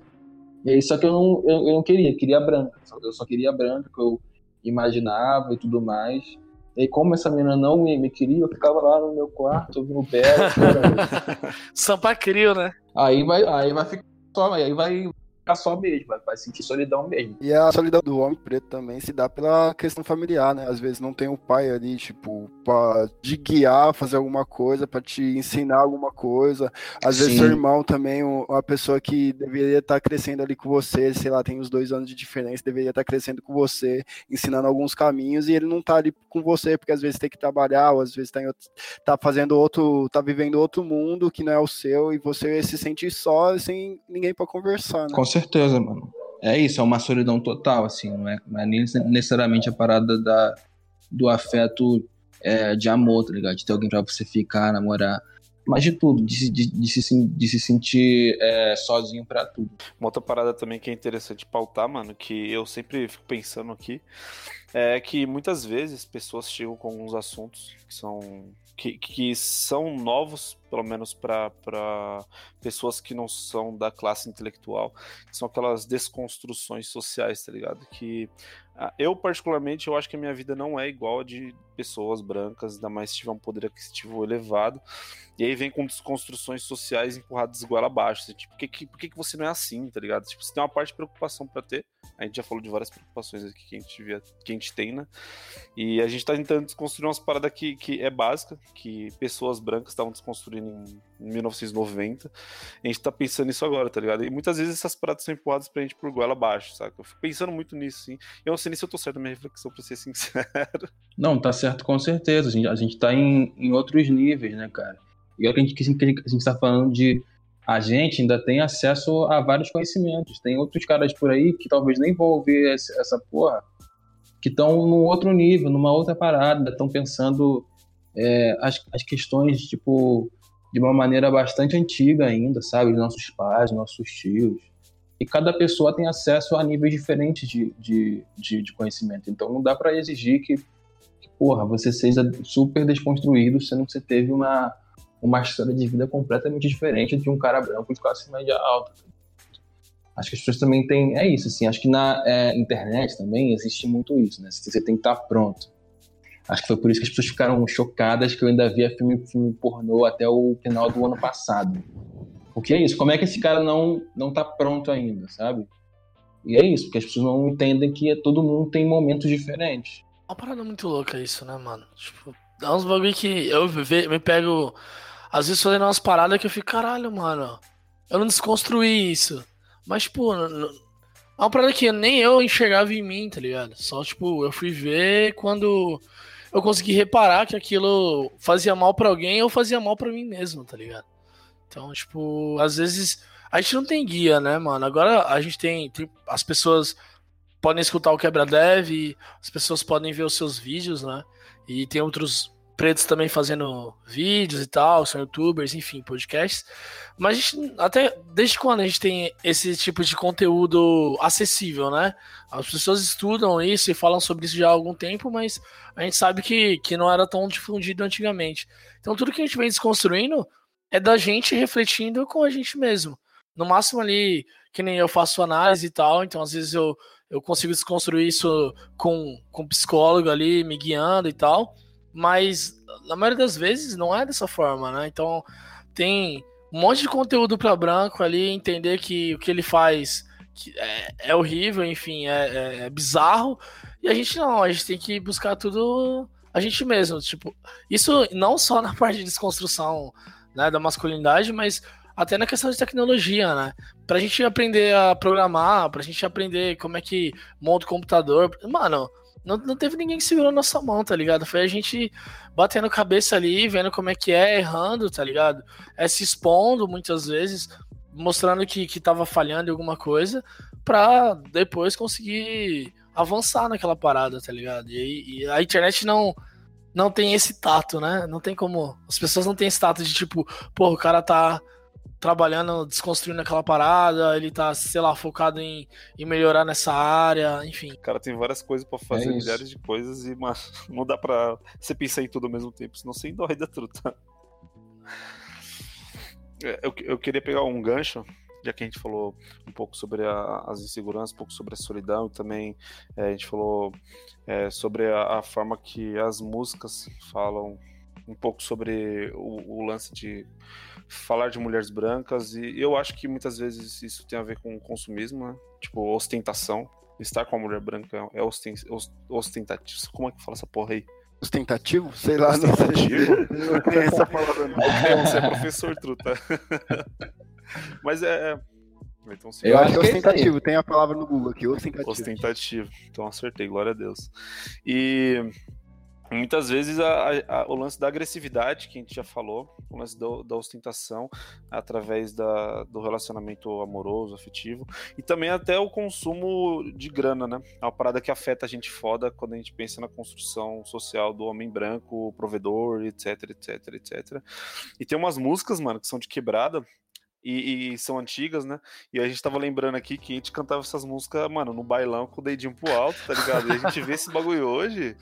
E aí, só que eu não, eu, eu não queria, queria branca. Eu só queria branca, que eu imaginava e tudo mais. E aí, como essa menina não me, me queria, eu ficava lá no meu quarto, ouvindo o pé. Sampa Crio, né? aí vai, aí vai ficar só, aí vai ficar só mesmo, vai, vai sentir solidão mesmo. E a solidão do homem preto também se dá pela questão familiar, né? Às vezes não tem o pai ali, tipo, pra te guiar, fazer alguma coisa, pra te ensinar alguma coisa. Às vezes Sim. seu irmão também, um- uma pessoa que deveria estar crescendo ali com você, sei lá, tem uns dois anos de diferença, deveria estar crescendo com você, ensinando alguns caminhos, e ele não tá ali com você, porque às vezes tem que trabalhar, ou às vezes tá, em outro- tá fazendo outro, tá vivendo outro mundo que não é o seu, e você se sente só, sem ninguém pra conversar, né? Com certeza, mano. É isso, é uma solidão total, assim, não é, não é necessariamente a parada da, do afeto é, de amor, tá ligado? De ter alguém pra você ficar, namorar. Mas de tudo, de, se- de, de se, de se sentir é, sozinho pra tudo. Uma outra parada também que é interessante pautar, mano, que eu sempre fico pensando aqui, é que muitas vezes pessoas chegam com alguns assuntos que são que, que são novos pelo menos para pessoas que não são da classe intelectual, são aquelas desconstruções sociais, tá ligado? Que eu, particularmente, eu acho que a minha vida não é igual a de pessoas brancas, ainda mais se tiver um poder aquisitivo elevado. E aí vem com desconstruções sociais empurradas igual abaixo. Assim, tipo, por que, que, por que, que você não é assim, tá ligado? Tipo, você tem uma parte de preocupação para ter. A gente já falou de várias preocupações aqui que a gente, via, que a gente tem, né? E a gente tá tentando desconstruir umas paradas que, que é básica, que pessoas brancas estavam desconstruindo em 1990. A gente tá pensando nisso agora, tá ligado? E muitas vezes essas paradas são empurradas pra gente por goela abaixo, saca? Eu fico pensando muito nisso, sim. Eu sei nem se eu tô certo na minha reflexão, pra ser sincero. Não, tá certo com certeza. A gente, a gente tá em, em outros níveis, né, cara? E é que a gente, que a gente tá falando de. A gente ainda tem acesso a vários conhecimentos. Tem outros caras por aí que talvez nem vão ouvir essa porra, que estão num outro nível, numa outra parada, estão pensando é, as, as questões, tipo, de uma maneira bastante antiga ainda, sabe? Os nossos pais, nossos tios. E cada pessoa tem acesso a níveis diferentes de, de, de, de conhecimento. Então não dá para exigir que, que, porra, você seja super desconstruído, sendo que você teve uma, uma história de vida completamente diferente de um cara branco de classe média alta. Acho que as pessoas também têm. É isso, assim. Acho que na é, internet também existe muito isso, né? Você tem que estar pronto. Acho que foi por isso que as pessoas ficaram chocadas que eu ainda via filme, filme pornô até o final do ano passado. Porque é isso, como é que esse cara não, não tá pronto ainda, sabe? E é isso, porque as pessoas não entendem que todo mundo tem momentos diferentes. Uma parada muito louca isso, né, mano? Tipo, dá uns bagulho que eu me pego às vezes fazendo umas paradas que eu fico, caralho, mano, eu não desconstruí isso. Mas, tipo, é uma parada que nem eu enxergava em mim, tá ligado? Só, tipo, eu fui ver quando eu consegui reparar que aquilo fazia mal para alguém ou fazia mal para mim mesmo, tá ligado? Então, tipo, às vezes a gente não tem guia, né, mano? Agora a gente tem, tem as pessoas podem escutar o Quebra Dev, as pessoas podem ver os seus vídeos, né? E tem outros pretos também fazendo vídeos e tal, são youtubers, enfim, podcasts. Mas a gente, até desde quando a gente tem esse tipo de conteúdo acessível, né? As pessoas estudam isso e falam sobre isso já há algum tempo, mas a gente sabe que, que não era tão difundido antigamente. Então tudo que a gente vem desconstruindo é da gente refletindo com a gente mesmo. No máximo ali, que nem eu faço análise e tal, então às vezes eu, eu consigo desconstruir isso com, com psicólogo ali me guiando e tal mas na maioria das vezes não é dessa forma, né? Então tem um monte de conteúdo para branco ali, entender que o que ele faz é, é horrível, enfim, é, é, é, bizarro, e a gente não, a gente tem que buscar tudo a gente mesmo, tipo, isso não só na parte de desconstrução né, da masculinidade, mas até na questão de tecnologia, né? Pra gente aprender a programar, pra gente aprender como é que monta o computador, mano, não, não teve ninguém que segurou nossa mão, tá ligado? Foi a gente batendo cabeça ali, vendo como é que é, errando, tá ligado? É se expondo muitas vezes, mostrando que, que tava falhando em alguma coisa, pra depois conseguir avançar naquela parada, tá ligado? E, e a internet não não tem esse tato, né? Não tem como. As pessoas não têm esse tato de tipo, pô, o cara tá trabalhando, desconstruindo aquela parada, ele tá, sei lá, focado em, em melhorar nessa área, enfim. O cara tem várias coisas para fazer, é milhares de coisas, e mas, não dá pra você pensar em tudo ao mesmo tempo, senão você dói da truta. É, eu, eu queria pegar um gancho, já que a gente falou um pouco sobre a, as inseguranças, um pouco sobre a solidão, e também é, a gente falou é, sobre a, a, forma que as músicas falam um pouco sobre o, o lance de falar de mulheres brancas, e eu acho que muitas vezes isso tem a ver com consumismo, né? Tipo, ostentação. Estar com a mulher branca é ostentativo. Como é que fala essa porra aí? Ostentativo? Sei lá, ostentativo? não sei. não tem essa palavra não. Você é professor, truta. Mas é... é então, sim, eu acho que é ostentativo, tem a palavra no Google aqui, ostentativo. Ostentativo, então acertei, glória a Deus. E muitas vezes a, a, o lance da agressividade, que a gente já falou, o lance do, da ostentação através da, do relacionamento amoroso, afetivo, e também até o consumo de grana, né? É uma parada que afeta a gente foda quando a gente pensa na construção social do homem branco, provedor, etc, etc, etc. E tem umas músicas, mano, que são de quebrada, e, e, são antigas, né? E a gente tava lembrando aqui que a gente cantava essas músicas, mano, no bailão com o dedinho pro alto, tá ligado? E a gente vê esse bagulho hoje.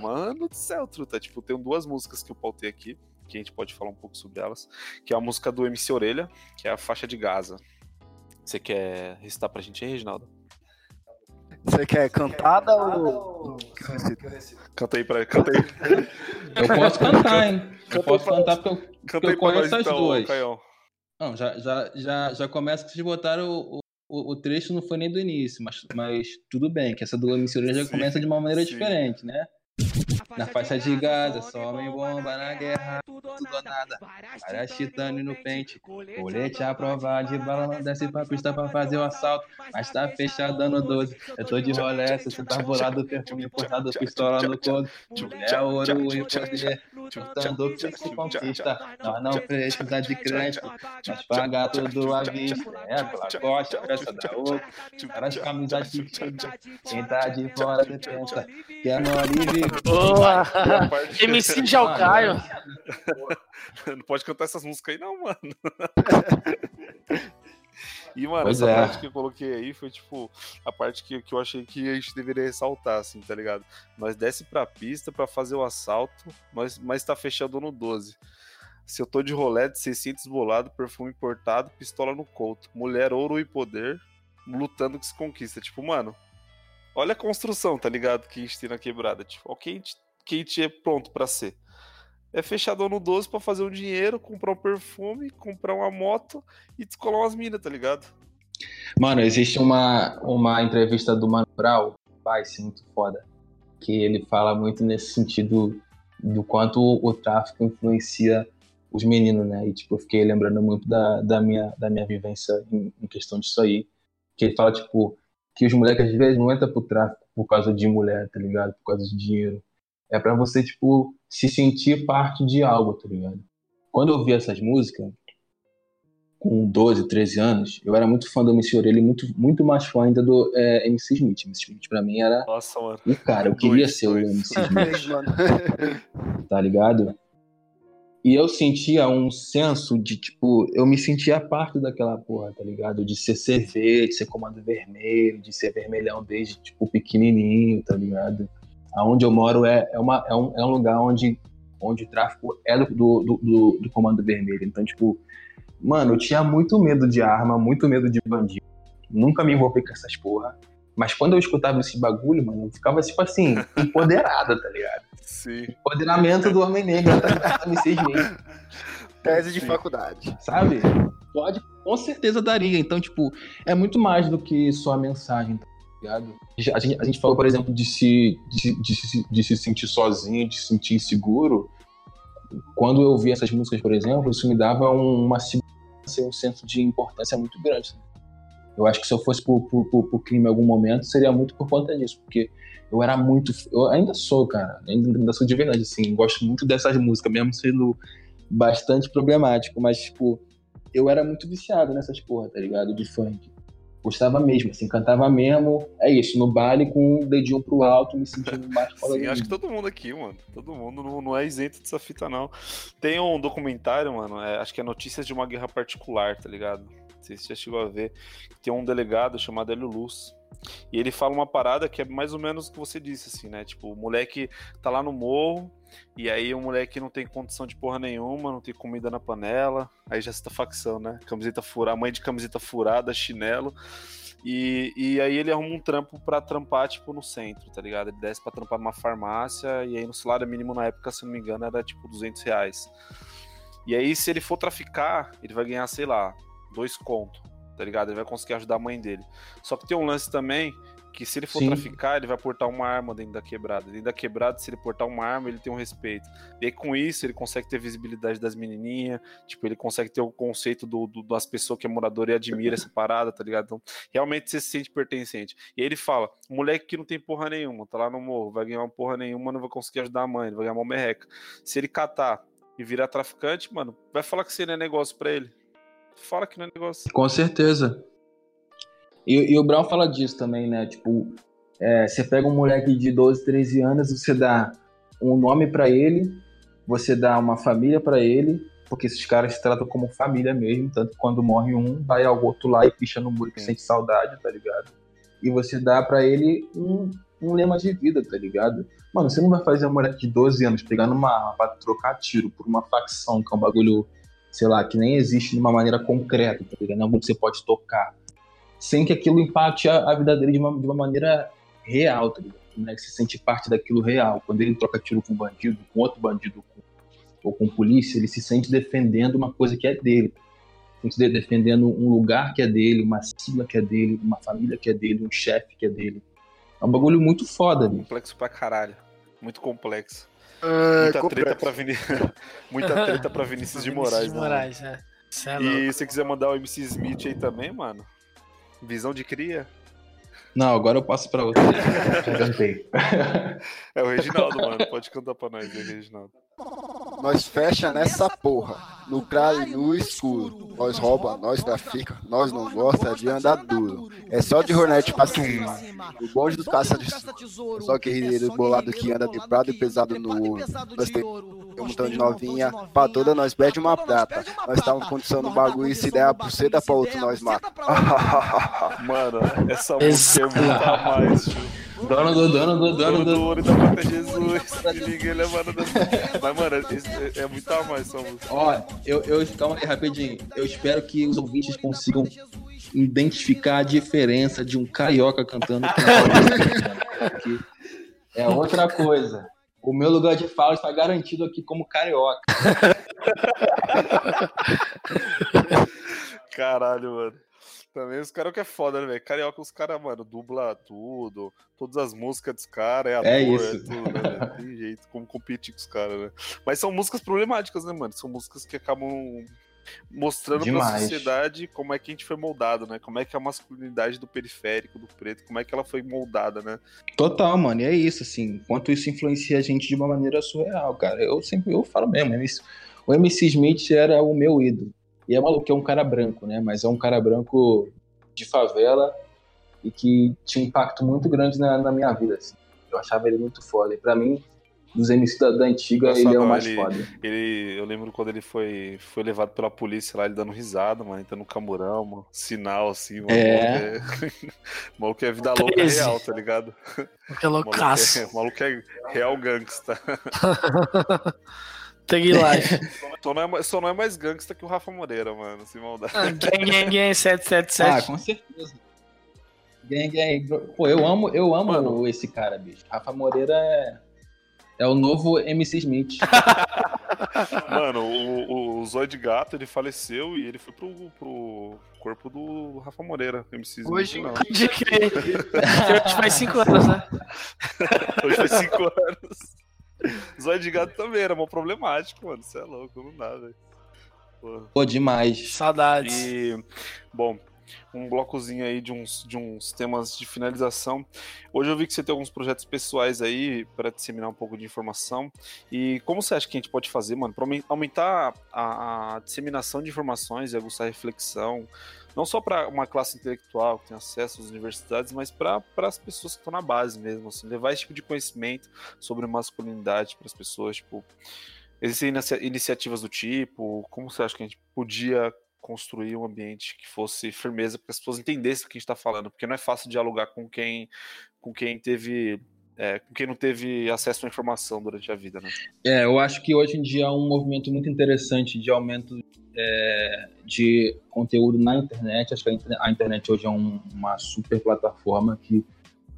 Mano do céu, truta. Tipo, tem duas músicas que eu pautei aqui, que a gente pode falar um pouco sobre elas, que é a música do MC Orelha, que é a faixa de Gaza. Você quer recitar pra gente aí, Reginaldo? Você quer cantada ou. Canta aí pra canta aí. Eu posso cantar, hein? Eu Canta posso aí pra cantar porque eu, Canta porque aí eu pra nós conheço as então, duas. Caião. Não, já, já, já, já começa que vocês botaram o, o, o trecho, não foi nem do início, mas, mas tudo bem, que essa do Orelha já começa de uma maneira sim. diferente, né? Na faixa de Gaza, só homem bomba na guerra, tudo ou nada. Várias titânio no pente, colete aprovado, de bala não desce pra pista pra fazer o assalto. Mas tá fechado dando 12. Eu tô de rolé, você tá bolado, perfume importado, pistola no couro. É ouro e poder, juntando que se conquista. Nós não precisa de crédito, nós paga tudo à vista. É, pela costa, peça da outra, várias camisas de. Quem tá de fora detenta, que é Norive. Boa! E parte- MC Jalcaio. Não pode cantar essas músicas aí, não, mano. E, mano, Pois essa é. parte que eu coloquei aí foi, tipo, a parte que, que eu achei que a gente deveria ressaltar, assim, tá ligado? Nós desce pra pista pra fazer o assalto, mas, mas tá fechado no 12. Se eu tô de rolé de 600 bolado, perfume importado, pistola no couto. Mulher, ouro e poder, lutando que se conquista. Tipo, mano, olha a construção, tá ligado? Que a gente tem na quebrada. Tipo, ó, quem é pronto pra ser. É fechador no 12 pra fazer um dinheiro, comprar um perfume, comprar uma moto e descolar umas minas, tá ligado? Mano, existe uma, uma entrevista do Mano Brown, vai ser muito foda, que ele fala muito nesse sentido do quanto o tráfico influencia os meninos, né? E, tipo, eu fiquei lembrando muito da, da, minha, da minha vivência em, em questão disso aí. Que ele fala, tipo, que os moleques às vezes não entram pro tráfico por causa de mulher, tá ligado? Por causa de dinheiro. É pra você, tipo, se sentir parte de algo, tá ligado? Quando eu ouvi essas músicas, com 12, 13 anos, eu era muito fã do MC Orelha e muito, muito mais fã ainda do é, MC Smith. MC Smith pra mim era Nossa, mano. o cara, eu queria Dois, ser o. MC Smith, mano. tá ligado? E eu sentia um senso de, tipo, eu me sentia parte daquela porra, tá ligado? De ser CV, de ser comando vermelho, de ser vermelhão desde, tipo, pequenininho, tá ligado? Aonde eu moro é, é, uma, é, um, é um lugar onde, onde o tráfico é do, do, do, do comando vermelho. Então, tipo, mano, eu tinha muito medo de arma, muito medo de bandido. Nunca me envolvi com essas porra. Mas quando eu escutava esse bagulho, mano, eu ficava, tipo assim, empoderada, tá ligado? Sim. Empoderamento do homem negro da MC Smith, Tese de Sim. faculdade. sabe? Pode, com certeza daria. Então, tipo, é muito mais do que só a mensagem, tá ligado? A gente, a gente falou, por exemplo, de se, de, de se- de se sentir sozinho, de se sentir inseguro. Quando eu ouvia essas músicas, por exemplo, isso me dava um- uma segurança e um senso de importância muito grande. Eu acho que se eu fosse pro, pro, pro, pro crime em algum momento, seria muito por conta disso, porque eu era muito. Eu ainda sou, cara, ainda, ainda sou de verdade, assim, gosto muito dessas músicas, mesmo sendo bastante problemático, mas, tipo, eu era muito viciado nessas porra, tá ligado? De funk. Gostava mesmo, assim, cantava mesmo, é isso, no baile com o dedinho pro alto, me sentindo mais Sim, acho que todo mundo aqui, mano. Todo mundo não, não é isento dessa fita, não. Tem um documentário, mano, é, acho que é Notícias de uma Guerra Particular, tá ligado? Não sei se você já chegou a ver. Tem um delegado chamado Hélio Luz. E ele fala uma parada que é mais ou menos o que você disse, assim, né? Tipo, o moleque tá lá no morro, e aí o moleque não tem condição de porra nenhuma, não tem comida na panela. Aí já cita facção, né? Camiseta furada, mãe de camiseta furada, chinelo. E, e aí ele arruma um trampo pra trampar, tipo, no centro, tá ligado? Ele desce pra trampar numa farmácia, e aí no salário mínimo na época, se não me engano, era tipo 200 reais. E aí, se ele for traficar, ele vai ganhar, sei lá, dois conto, tá ligado? Ele vai conseguir ajudar a mãe dele. Só que tem um lance também que se ele for Sim. traficar, ele vai portar uma arma dentro da quebrada. Dentro da quebrada, se ele portar uma arma, ele tem um respeito. E aí, com isso, ele consegue ter visibilidade das menininhas, tipo, ele consegue ter o conceito do, do- das pessoas que é morador e admira essa parada, tá ligado? Então, realmente você se sente pertencente. E aí ele fala, moleque que não tem porra nenhuma, tá lá no morro, vai ganhar uma porra nenhuma, não vai conseguir ajudar a mãe, ele vai ganhar uma merreca. Se ele catar e virar traficante, mano, vai falar que isso não é negócio pra ele. Fala que não é negócio. Com certeza. E, e o Brown fala disso também, né? Tipo, é, você pega um moleque de 12, 13 anos, você dá um nome pra ele, você dá uma família pra ele, porque esses caras se tratam como família mesmo, tanto que quando morre um, vai ao outro lá e picha no muro que Sim. sente saudade, tá ligado? E você dá pra ele um, um lema de vida, tá ligado? Mano, você não vai fazer uma moleque de 12 anos pegar numa arma pra trocar tiro por uma facção, que é um bagulho, sei lá, que nem existe de uma maneira concreta, tá ligado? Não é algo que você pode tocar. Sem que aquilo impacte a, a vida dele de uma, de uma maneira real, tá ligado? Né? Que se sente parte daquilo real. Quando ele troca tiro com um bandido, com outro bandido com- ou com polícia, ele se sente defendendo uma coisa que é dele. Se sente defendendo um lugar que é dele, uma sigla que é dele, uma família que é dele, um chefe que é dele. É um bagulho muito foda, bicho. Complexo pra caralho. Muito complexo. É, Muita complexo. treta pra Vinícius. Muita treta pra Vinícius de Moraes, de né? Moraes, é. Cê é louco. E se você quiser mandar o MC Smith aí também, mano. Visão de cria. Não, agora eu passo pra outro. Já cantei. É o Reginaldo, mano. Pode cantar pra nós aí, Reginaldo. Nós fecha nessa porra. No claro e no escuro. Nós rouba, nós trafica, nós não gosta de andar duro. É só de Hornet pra cima. O bonde dos caça de Só guerreiro bolado que anda de prado e pesado no ouro. Nós tem um montão de novinha, pra toda nós pede uma prata. Nós tá em condição no bagulho e se der a pulseira pra outro nós mata. Mano, essa música é muito a mais. Dono do dono do dono Dono do ouro da Prata Jesus. E ninguém levando da... Mas, mano, esse- é, é muito a mais essa música. Ó, eu, eu. Calma aí, rapidinho. Eu espero que os ouvintes consigam identificar a diferença de um carioca cantando com um É outra coisa. O meu lugar de fala está garantido aqui como carioca. Caralho, mano. Também os caras que é foda, né, velho? Carioca, os caras, mano, dubla tudo. Todas as músicas dos caras, é ator, É é, isso. tudo, né? Tem jeito como competir com os caras, né? Mas são músicas problemáticas, né, mano? São músicas que acabam mostrando pra Demais. sociedade como é que a gente foi moldado, né? Como é que a masculinidade do periférico, do preto, como é que ela foi moldada, né? Total, mano. E é isso, assim. Quanto isso influencia a gente de uma maneira surreal, cara. Eu sempre eu falo mesmo. O MC Smith era o meu ídolo. E é maluco, é um cara branco, né? Mas é um cara branco de favela e que tinha um impacto muito grande na, na minha vida, assim. Eu achava ele muito foda. E pra mim, dos MC da, da antiga, Nossa, ele é o não, mais ele- foda. Ele, eu lembro quando ele foi, foi levado pela polícia lá, ele dando risada, mano, entrando no camburão, mano, sinal assim, mano. É. O maluco é, o maluco é vida louca real, tá ligado? Que O maluco loucaço. é, o maluco é real gangsta. Tag life. Só não, é, mais- só não é mais gangsta que o Rafa Moreira, mano, sem maldade. Ah, Gang, gang, gang, 777. Ah, com certeza. Gang, gang. Pô, eu amo, eu amo Mano. esse cara, bicho. Rafa Moreira é, é o novo MC Smith. Mano, o, o Zóio de Gato, ele faleceu e ele foi pro, pro corpo do Rafa Moreira, MC Smith, Hoje- não. Pode crer. Que Hoje faz 5 anos, né? Hoje faz cinco anos. Zóio de Gato também era mó problemático, mano, você é louco, não dá, velho. Pô. Pô, demais. Saudades. E, bom, um blocozinho aí de uns, de uns temas de finalização. Hoje eu vi que você tem alguns projetos pessoais aí para disseminar um pouco de informação. E como você acha que a gente pode fazer, mano, para aumentar a, a disseminação de informações e aguçar a reflexão? Não só para uma classe intelectual que tem acesso às universidades, mas para as pessoas que estão na base mesmo, assim, levar esse tipo de conhecimento sobre masculinidade para as pessoas, tipo, Existem inicia- iniciativas do tipo? Como você acha que a gente podia construir um ambiente que fosse firmeza para que as pessoas entendessem o que a gente está falando? Porque não é fácil dialogar com quem, com quem teve, é, com quem não teve acesso à informação durante a vida, né? É, eu acho que hoje em dia há um movimento muito interessante de aumento é, de conteúdo na internet. Acho que a internet hoje é um- uma super plataforma que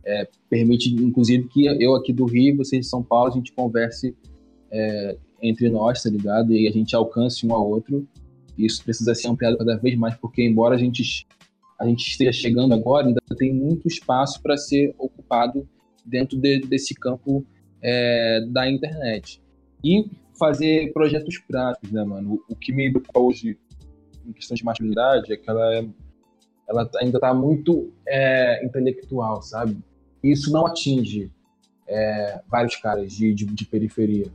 é, permite, inclusive, que eu aqui do Rio, vocês de São Paulo, a gente converse é, entre nós, tá ligado? E a gente alcance um ao outro. Isso precisa ser ampliado cada vez mais, porque embora a gente, a gente esteja chegando agora, ainda tem muito espaço para ser ocupado dentro de- desse campo é, da internet. E fazer projetos práticos, né, mano? O, o que me preocupa hoje em questão de masculinidade é que ela, é- ela tá- ainda está muito é, intelectual, sabe? E isso não atinge é, vários caras de, de, de periferia.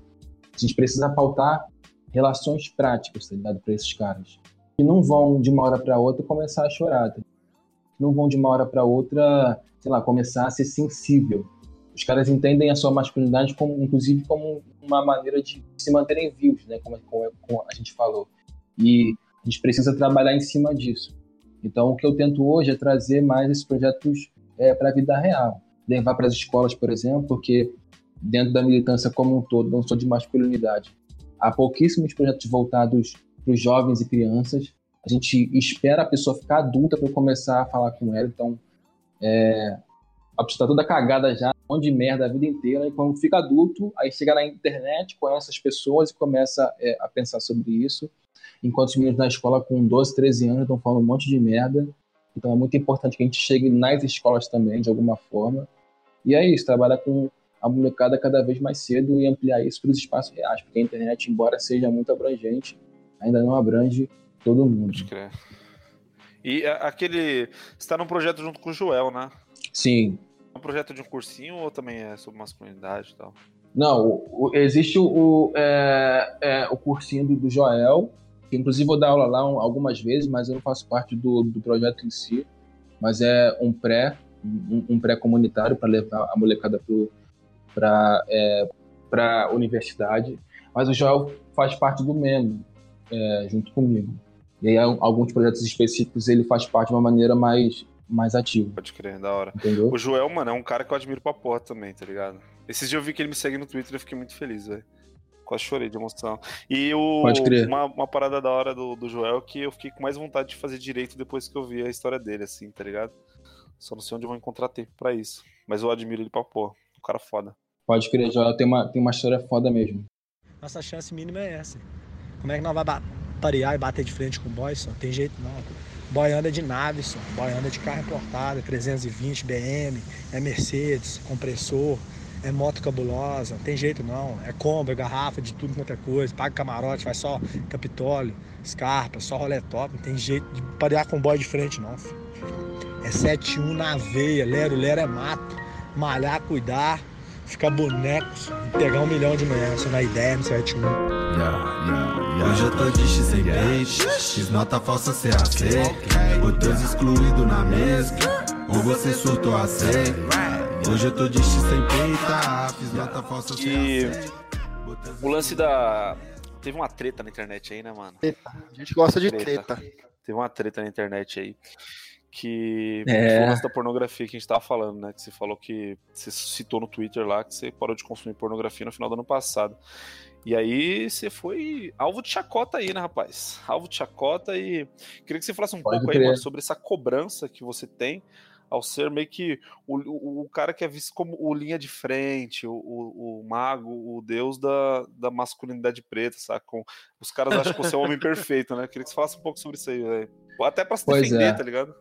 A gente precisa pautar relações práticas, tá ligado? Para esses caras. Que não vão de uma hora para outra começar a chorar, tá? Não vão de uma hora para outra, sei lá, começar a ser sensível. Os caras entendem a sua masculinidade como, inclusive, como uma maneira de se manterem vivos, né? Como, como, a gente falou. E a gente precisa trabalhar em cima disso. Então, o que eu tento hoje é trazer mais esses projetos para a vida real. levar para as escolas, por exemplo, porque dentro da militância como um todo, não sou de masculinidade, há pouquíssimos projetos voltados para os jovens e crianças. A gente espera a pessoa ficar adulta para começar a falar com ela, então é, a pessoa está toda cagada já, monte de merda a vida inteira, e quando fica adulto, aí chega na internet, conhece as pessoas e começa é, a pensar sobre isso, enquanto os meninos na escola com 12, 13 anos estão falando um monte de merda, então é muito importante que a gente chegue nas escolas também, de alguma forma, e é isso, trabalhar com a molecada cada vez mais cedo e ampliar isso para os espaços reais, porque a internet, embora seja muito abrangente, ainda não abrange todo mundo. Pode crer. E aquele. Você está num projeto junto com o Joel, né? Sim, um projeto de um cursinho ou também é sobre masculinidade e tal? Não, o- o- existe o, é, é, o cursinho do, do Joel, que inclusive vou dar aula lá um- algumas vezes, mas eu não faço parte do, do projeto em si. Mas é um pré, um, um pré-comunitário para levar a molecada para é, a universidade. Mas o Joel faz parte do MEM, é, junto comigo. E aí, alguns projetos específicos ele faz parte de uma maneira mais, mais ativa, Pode crer, da hora. entendeu? O Joel, mano, é um cara que eu admiro pra porra também, tá ligado? Esses dias eu vi que ele me segue no Twitter e eu fiquei muito feliz, velho. Quase chorei de emoção. E o, Pode crer. Uma, uma parada da hora do, do Joel que eu fiquei com mais vontade de fazer direito depois que eu vi a história dele, assim, tá ligado? Só não sei onde eu vou encontrar tempo pra isso. Mas eu admiro ele pra porra. Um cara foda. Pode crer, Joel tem uma, tem uma história foda mesmo. Nossa chance mínima é essa. Como é que nós vai parear e bater de frente com o boy, só? Tem jeito não. O boy anda de nave, só. O boy anda de carro importado, 320 BM, é Mercedes, compressor, é moto cabulosa, não tem jeito não. É combo, é garrafa de tudo quanto é coisa, paga camarote, faz só Capitólio, Scarpa, só rolê top, não tem jeito de parear com boy de frente não, filho. É 7-1 na veia, lero, lero é mato, malhar, cuidar, ficar boneco, pegar um milhão de manhã, só na ideia no 7-1. Hoje eu tô de X sem bait, X nota falsa CAC. O Deus excluído na mesa, ou você surtou a C. Hoje eu tô de X sem peita, fiz nota falsa E CAC. o lance da. Teve uma treta na internet aí, né, mano? A gente gosta de Treta. treta. Teve uma treta na internet aí. Que É. foi o lance da pornografia que a gente tava falando, né? Que você falou que. Você citou no Twitter lá que você parou de consumir pornografia no final do ano passado. E aí você foi alvo de chacota aí, né, rapaz? Alvo de chacota e. Queria que você falasse um Pode pouco aí, mano, sobre essa cobrança que você tem ao ser meio que o, o, o cara que é visto como o linha de frente, o, o, o mago, o deus da, da masculinidade preta, sabe? Com, os caras acham que você é o homem perfeito, né? Queria que você falasse um pouco sobre isso aí, velho. Até pra se Pois defender, é. tá ligado?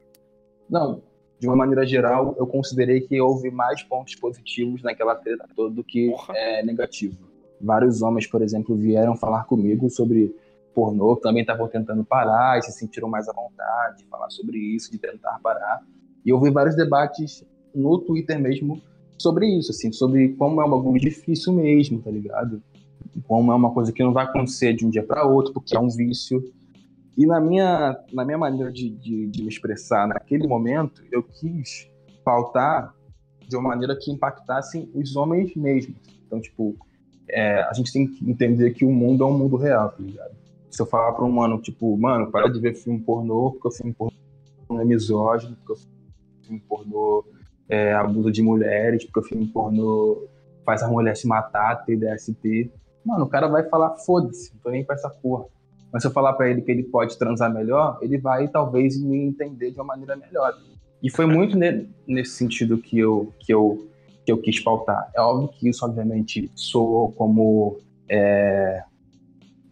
Não, de uma maneira geral, eu considerei que houve mais pontos positivos naquela treta toda do que Porra. é, negativo. Vários homens, por exemplo, vieram falar comigo sobre pornô, também estavam tentando parar e se sentiram mais à vontade de falar sobre isso, de tentar parar. E houve vários debates no Twitter mesmo sobre isso, assim, sobre como é um bagulho difícil mesmo, tá ligado? Como é uma coisa que não vai acontecer de um dia para outro, porque é um vício. E na minha, na minha maneira de, de, de me expressar naquele momento, eu quis pautar de uma maneira que impactasse os homens mesmos. Então, tipo, é, a gente tem que entender que o mundo é um mundo real, tá ligado? Se eu falar pra um mano, tipo, mano, para de ver filme pornô, porque o filme pornô é misógino, porque o filme pornô é, abusa de mulheres, porque o filme pornô faz a mulher se matar, ter DST. Mano, o cara vai falar, foda-se, não tô nem pra essa porra. Mas se eu falar pra ele que ele pode transar melhor, ele vai talvez me entender de uma maneira melhor. E foi muito ne- nesse sentido que eu, que, eu, que eu quis pautar. É óbvio que isso, obviamente, soou como é,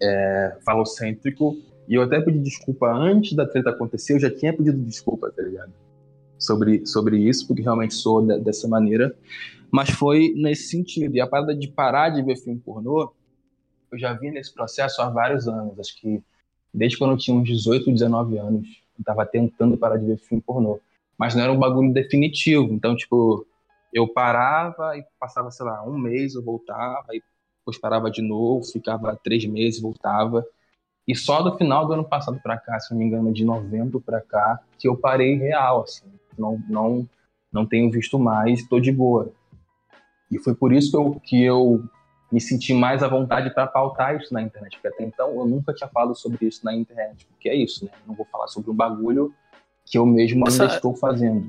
é, falocêntrico. E eu até pedi desculpa antes da treta acontecer, eu já tinha pedido desculpa, tá ligado? Sobre, sobre isso, porque realmente soou de- dessa maneira. Mas foi nesse sentido. E a parada de parar de ver filme pornô, eu já vi nesse processo há vários anos. Acho que desde quando eu tinha uns 18, 19 anos, eu tava tentando parar de ver filme pornô. Mas não era um bagulho definitivo. Então, tipo, eu parava e passava, sei lá, um mês, eu voltava, e depois parava de novo, ficava três meses, voltava. E só do final do ano passado pra cá, se não me engano, de novembro pra cá, que eu parei real, assim. Não, não, não tenho visto mais, tô de boa. E foi por isso que eu, que eu me senti mais à vontade para pautar isso na internet, porque até então eu nunca tinha falado sobre isso na internet, porque é isso, né? Eu não vou falar sobre um bagulho que eu mesmo ainda Essa- estou fazendo.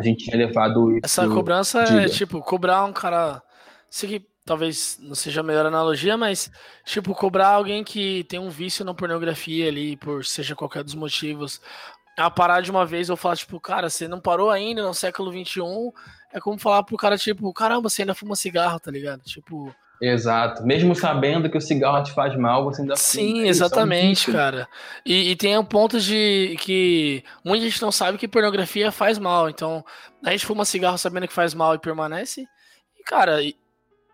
A gente tinha levado isso. Essa cobrança é tipo, cobrar um cara. Sei que talvez não seja a melhor analogia, mas tipo, cobrar alguém que tem um vício na pornografia ali, por seja qualquer dos motivos, a parar de uma vez ou falar, tipo, cara, você não parou ainda no século XXI, é como falar pro cara, tipo, caramba, você ainda fuma cigarro, tá ligado? Tipo. Exato. Mesmo sabendo que o cigarro te faz mal, você ainda fuma. Sim, é exatamente, cara. E, e tem um ponto de que muita gente não sabe que pornografia faz mal. Então, a gente fuma cigarro sabendo que faz mal e permanece. E, cara,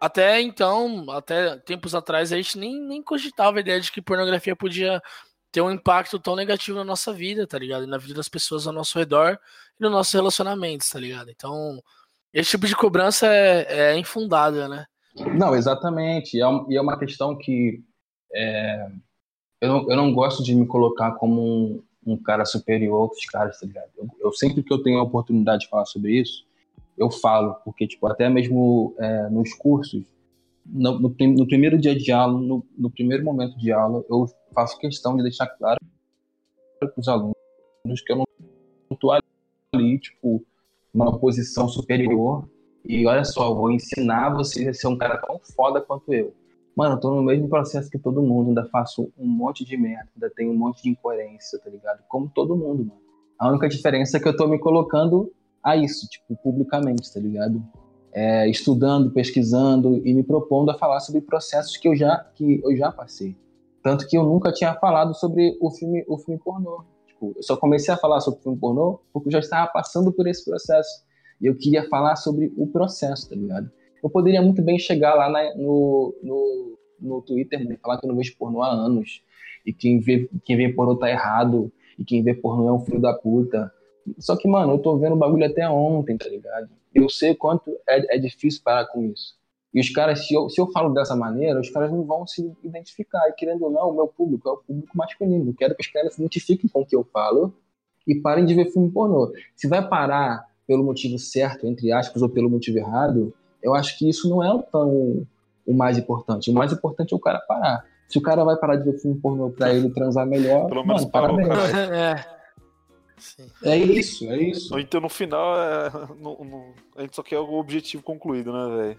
até então, até tempos atrás, a gente nem, nem cogitava a ideia de que pornografia podia ter um impacto tão negativo na nossa vida, tá ligado? E na vida das pessoas ao nosso redor e nos nossos relacionamentos, tá ligado? Então, esse tipo de cobrança é, é infundada, né? Não, exatamente. E é, e é uma questão que é, eu, não, eu não gosto de me colocar como um, um cara superior a outros caras, tá ligado? Eu, eu sempre que eu tenho a oportunidade de falar sobre isso, eu falo, porque, tipo, até mesmo é, nos cursos, no, no no primeiro dia de aula, no, no primeiro momento de aula, eu faço questão de deixar claro para os alunos que eu não estou ali, tipo, numa posição superior e olha só, eu vou ensinar você a ser um cara tão foda quanto eu. Mano, eu tô no mesmo processo que todo mundo, ainda faço um monte de merda, ainda tenho um monte de incoerência, tá ligado? Como todo mundo, mano. A única diferença é que eu tô me colocando a isso, tipo, publicamente, tá ligado? É, estudando, pesquisando e me propondo a falar sobre processos que eu já, que eu já passei. Tanto que eu nunca tinha falado sobre o filme, o filme pornô. Tipo, eu só comecei a falar sobre o filme pornô porque eu já estava passando por esse processo. E eu queria falar sobre o processo, tá ligado? Eu poderia muito bem chegar lá na- no, no, no Twitter e falar que eu não vejo pornô há anos. E quem vê, quem vê pornô tá errado. E quem vê pornô é um filho da puta. Só que, mano, eu tô vendo o bagulho até ontem, tá ligado? Eu sei quanto é, é difícil parar com isso. E os caras, se eu, se eu falo dessa maneira, os caras não vão se identificar. E querendo ou não, o meu público é o público masculino. Eu quero que os caras se identifiquem com o que eu falo e parem de ver filme pornô. Se vai parar pelo motivo certo, entre aspas, ou pelo motivo errado, eu acho que isso não é tão o mais importante. O mais importante é o cara parar. Se o cara vai parar de ver filme pornô pra ele transar melhor, Pelo menos mano, parou, parabéns. cara. é. Sim. É isso, é isso. Então no final é, no- no- a gente só quer o objetivo concluído, né, velho?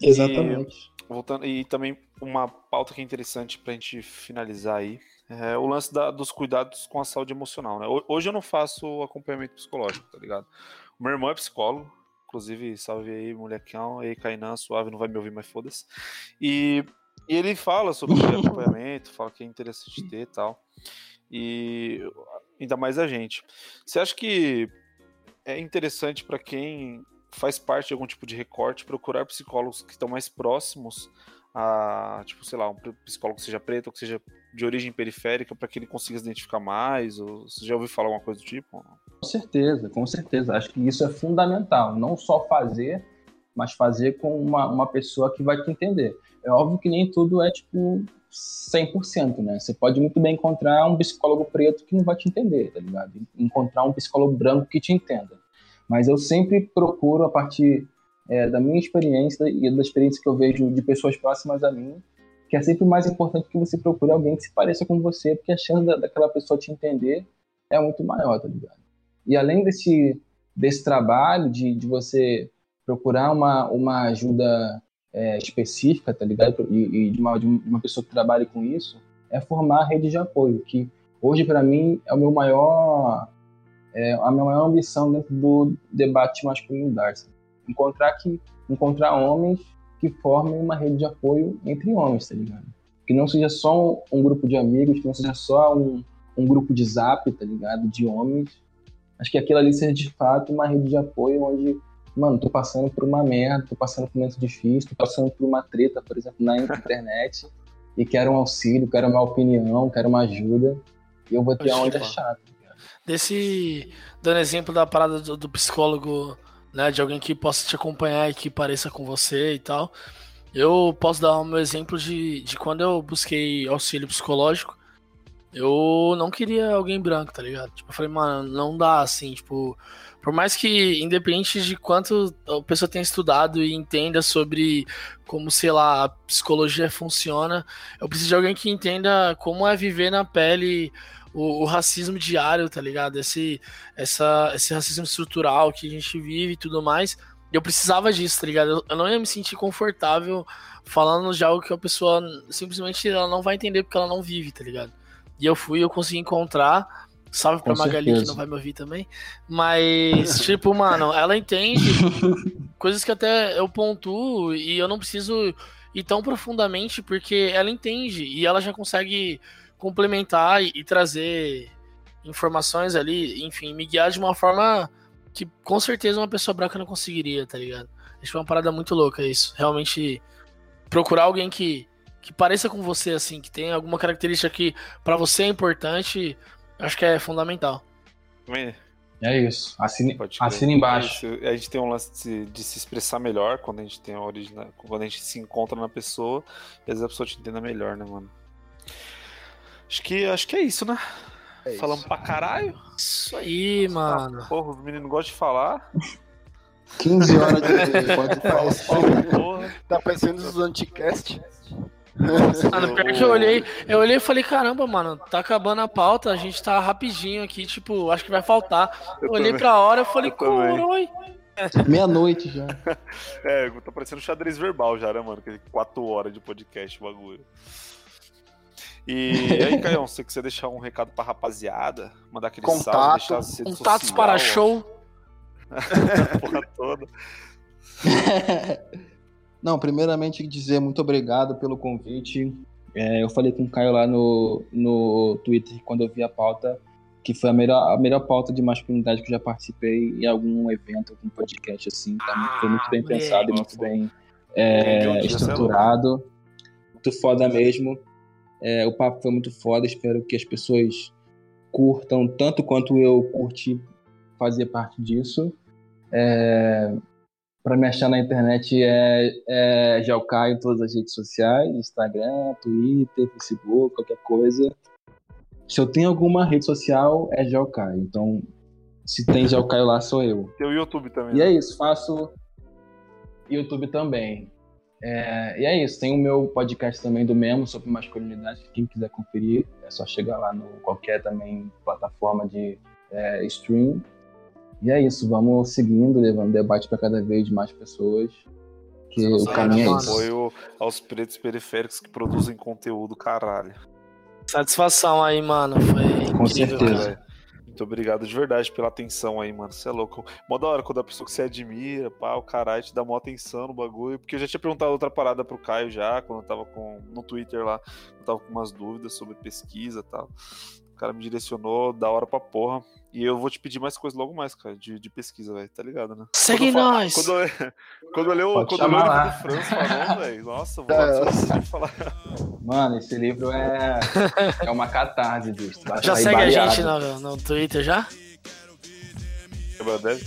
Exatamente. Voltando, e também uma pauta que é interessante pra gente finalizar aí é o lance da- dos cuidados com a saúde emocional, né? Ho- Hoje eu não faço acompanhamento psicológico, tá ligado? O meu irmão é psicólogo, inclusive, salve aí, molecão, aí, Kainan, suave, não vai me ouvir, mas foda-se. E, e ele fala sobre acompanhamento, fala que é interessante ter e tal. E ainda mais a gente. Você acha que é interessante pra quem faz parte de algum tipo de recorte procurar psicólogos que estão mais próximos a, tipo, sei lá, um psicólogo que seja preto ou que seja de origem periférica para que ele consiga se identificar mais? Ou você já ouviu falar alguma coisa do tipo? Com certeza, com certeza. Acho que isso é fundamental. Não só fazer, mas fazer com uma, uma pessoa que vai te entender. É óbvio que nem tudo é, tipo, 100%, né? Você pode muito bem encontrar um psicólogo preto que não vai te entender, tá ligado? Encontrar um psicólogo branco que te entenda. Mas eu sempre procuro, a partir é, da minha experiência e da experiência que eu vejo de pessoas próximas a mim, que é sempre mais importante que você procure alguém que se pareça com você, porque a chance da, daquela pessoa te entender é muito maior, tá ligado? E além desse, desse trabalho de, de você procurar uma, uma ajuda é, específica, tá ligado? E, e de, uma, de uma pessoa que trabalhe com isso, é formar a rede de apoio, que hoje para mim é o meu maior é a minha maior ambição dentro do debate de masculinidade. Encontrar que encontrar homens que formem uma rede de apoio entre homens, tá ligado? Que não seja só um, grupo de amigos, que não seja só um, um grupo de zap, tá ligado? De homens. Acho que aquilo ali seja de fato uma rede de apoio onde, mano, tô passando por uma merda, tô passando por um momento difícil, tô passando por uma treta, por exemplo, na internet, e quero um auxílio, quero uma opinião, quero uma ajuda, e eu vou ter Pode aonde falar. chato. Desse. Dando exemplo da parada do, do psicólogo, né? De alguém que possa te acompanhar e que pareça com você e tal. Eu posso dar o meu exemplo de, de quando eu busquei auxílio psicológico. eu não queria alguém branco, tá ligado? Tipo, eu falei, mano, não dá assim, tipo. Por mais que, independente de quanto a pessoa tenha estudado e entenda sobre como, sei lá, a psicologia funciona, eu preciso de alguém que entenda como é viver na pele o, o racismo diário, tá ligado? Esse, essa, esse racismo estrutural que a gente vive e tudo mais. Eu precisava disso, tá ligado? Eu, eu não ia me sentir confortável falando de algo que a pessoa simplesmente ela não vai entender porque ela não vive, tá ligado? E eu fui, eu consegui encontrar. Salve pra Com Magali certeza. que não vai me ouvir também. Mas, tipo, mano, ela entende coisas que até eu pontuo e eu não preciso ir tão profundamente porque ela entende e ela já consegue complementar e, e trazer informações ali, enfim, me guiar de uma forma que com certeza uma pessoa branca não conseguiria, tá ligado? Acho que é uma parada muito louca isso. Realmente procurar alguém que, que pareça com você, assim, que tenha alguma característica que pra você é importante, acho que é fundamental. Também É isso. Assine, assine embaixo. Isso, A gente tem um lance de, se- de se expressar melhor quando a gente tem a origina, quando a gente se encontra na pessoa e às vezes a pessoa te entenda melhor, né, mano? Acho que, acho que é isso, né? É isso. Falamos pra caralho. Isso aí, mano. Ah, porra, os meninos gostam de falar. 15 horas de pode falar. Porra. Tá parecendo os anticast. Mano, pior que eu olhei, eu olhei e falei, caramba, mano, tá acabando a pauta, a gente tá rapidinho aqui, tipo, acho que vai faltar. Eu olhei também. pra hora e falei, coroi. Meia-noite já. É, tá parecendo xadrez verbal já, né, mano? Quatro horas de podcast, o bagulho. E, aí, Caião, você quiser deixar um recado pra rapaziada, mandar aquele Contato. salve, deixar as redes Contatos social, para show. porra toda. Não, primeiramente dizer muito obrigado pelo convite. É, eu falei com o Caio lá no, no Twitter quando eu vi a pauta, que foi a melhor, a melhor pauta de masculinidade que eu já participei em algum evento, algum podcast assim. Tá? Foi muito bem pensado e muito bem é, é estruturado. Muito foda mesmo. É, o papo foi muito foda. Espero que as pessoas curtam tanto quanto eu curti fazer parte disso. É, para me achar na internet é, é Gelcaio em todas as redes sociais, Instagram, Twitter, Facebook, qualquer coisa. Se eu tenho alguma rede social, é Gelcaio. Então, se tem Gelcaio lá, sou eu. Tem o YouTube também. E né? é isso, faço YouTube também. É, e é isso, tem o meu podcast também do mesmo sobre masculinidade. Quem quiser conferir, é só chegar lá no qualquer também plataforma de é, stream. E é isso, vamos seguindo, levando debate para cada vez mais pessoas. Que o Nossa, caminho é isso. Apoio aos pretos periféricos que produzem conteúdo, caralho. Satisfação aí, mano. Foi Com incrível, certeza. cara. Muito obrigado de verdade pela atenção aí, mano. Você é louco. Mó da hora quando a pessoa que você admira, pá, o caralho te dá mó atenção no bagulho. Porque eu já tinha perguntado outra parada pro Caio já, quando eu tava com, no Twitter lá. Eu tava com umas dúvidas sobre pesquisa e tal. O cara me direcionou, da hora pra porra. E eu vou te pedir mais coisas logo mais, cara, de, de pesquisa, velho. Tá ligado, né? Segue Quando eu nós. Quando eu, quando eu quando eu leio o livro do Franz falando, velho, nossa, vou lá de falar. Mano, esse livro é, é uma catarse, bicho. Vai Já segue a baleado. gente no, no Twitter já? Quebra deve.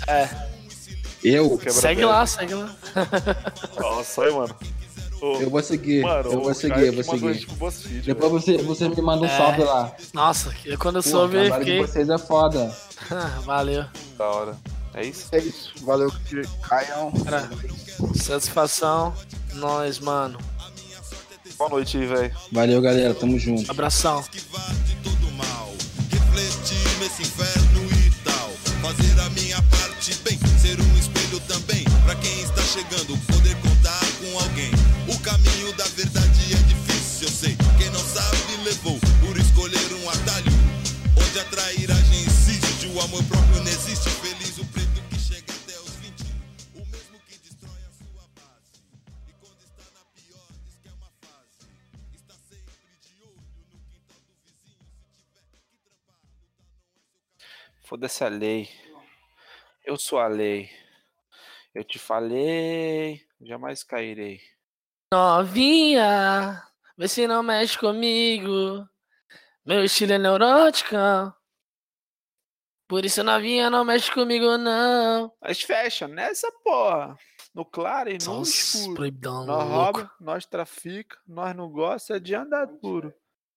Eu? Quebra Segue deve. lá, segue lá. Nossa, aí, mano. Eu vou seguir, Mano, eu vou o seguir, eu vou seguir. BuzzFeed, Depois você, você me manda um É. salve lá. Nossa, eu- quando eu Pô, o soube, eu trabalho de fiquei. vocês é foda. Valeu. Da hora. É isso? É isso. Valeu, Caião. Cara, satisfação. Nós, mano. Boa noite aí, velho. Valeu, galera. Tamo junto. Abração. esquivar de todo mal. Refletir nesse inferno e tal. Fazer a minha parte bem, ser um espelho também. Pra quem está chegando, poder contar com alguém. O caminho da verdade é difícil, eu sei. Quem não sabe levou por escolher um atalho. Onde a trairagem insiste, o amor próprio não existe. Feliz o preto que chega até os 21. O mesmo que destrói a sua base. E quando está na pior, diz que é uma fase. Está sempre de olho no quintal do vizinho. Se tiver que trampar, lutar não é seu Foda-se a lei. Eu sou a lei. Eu te falei, jamais cairei. Novinha, vê se não mexe comigo. Meu estilo é neurótica. Por isso, novinha, não mexe comigo, não. Nós fecha nessa porra. No claro e no Nossa, escuro. proibidão Nós louco. rouba, nós trafica, nós não gosta de andar puro.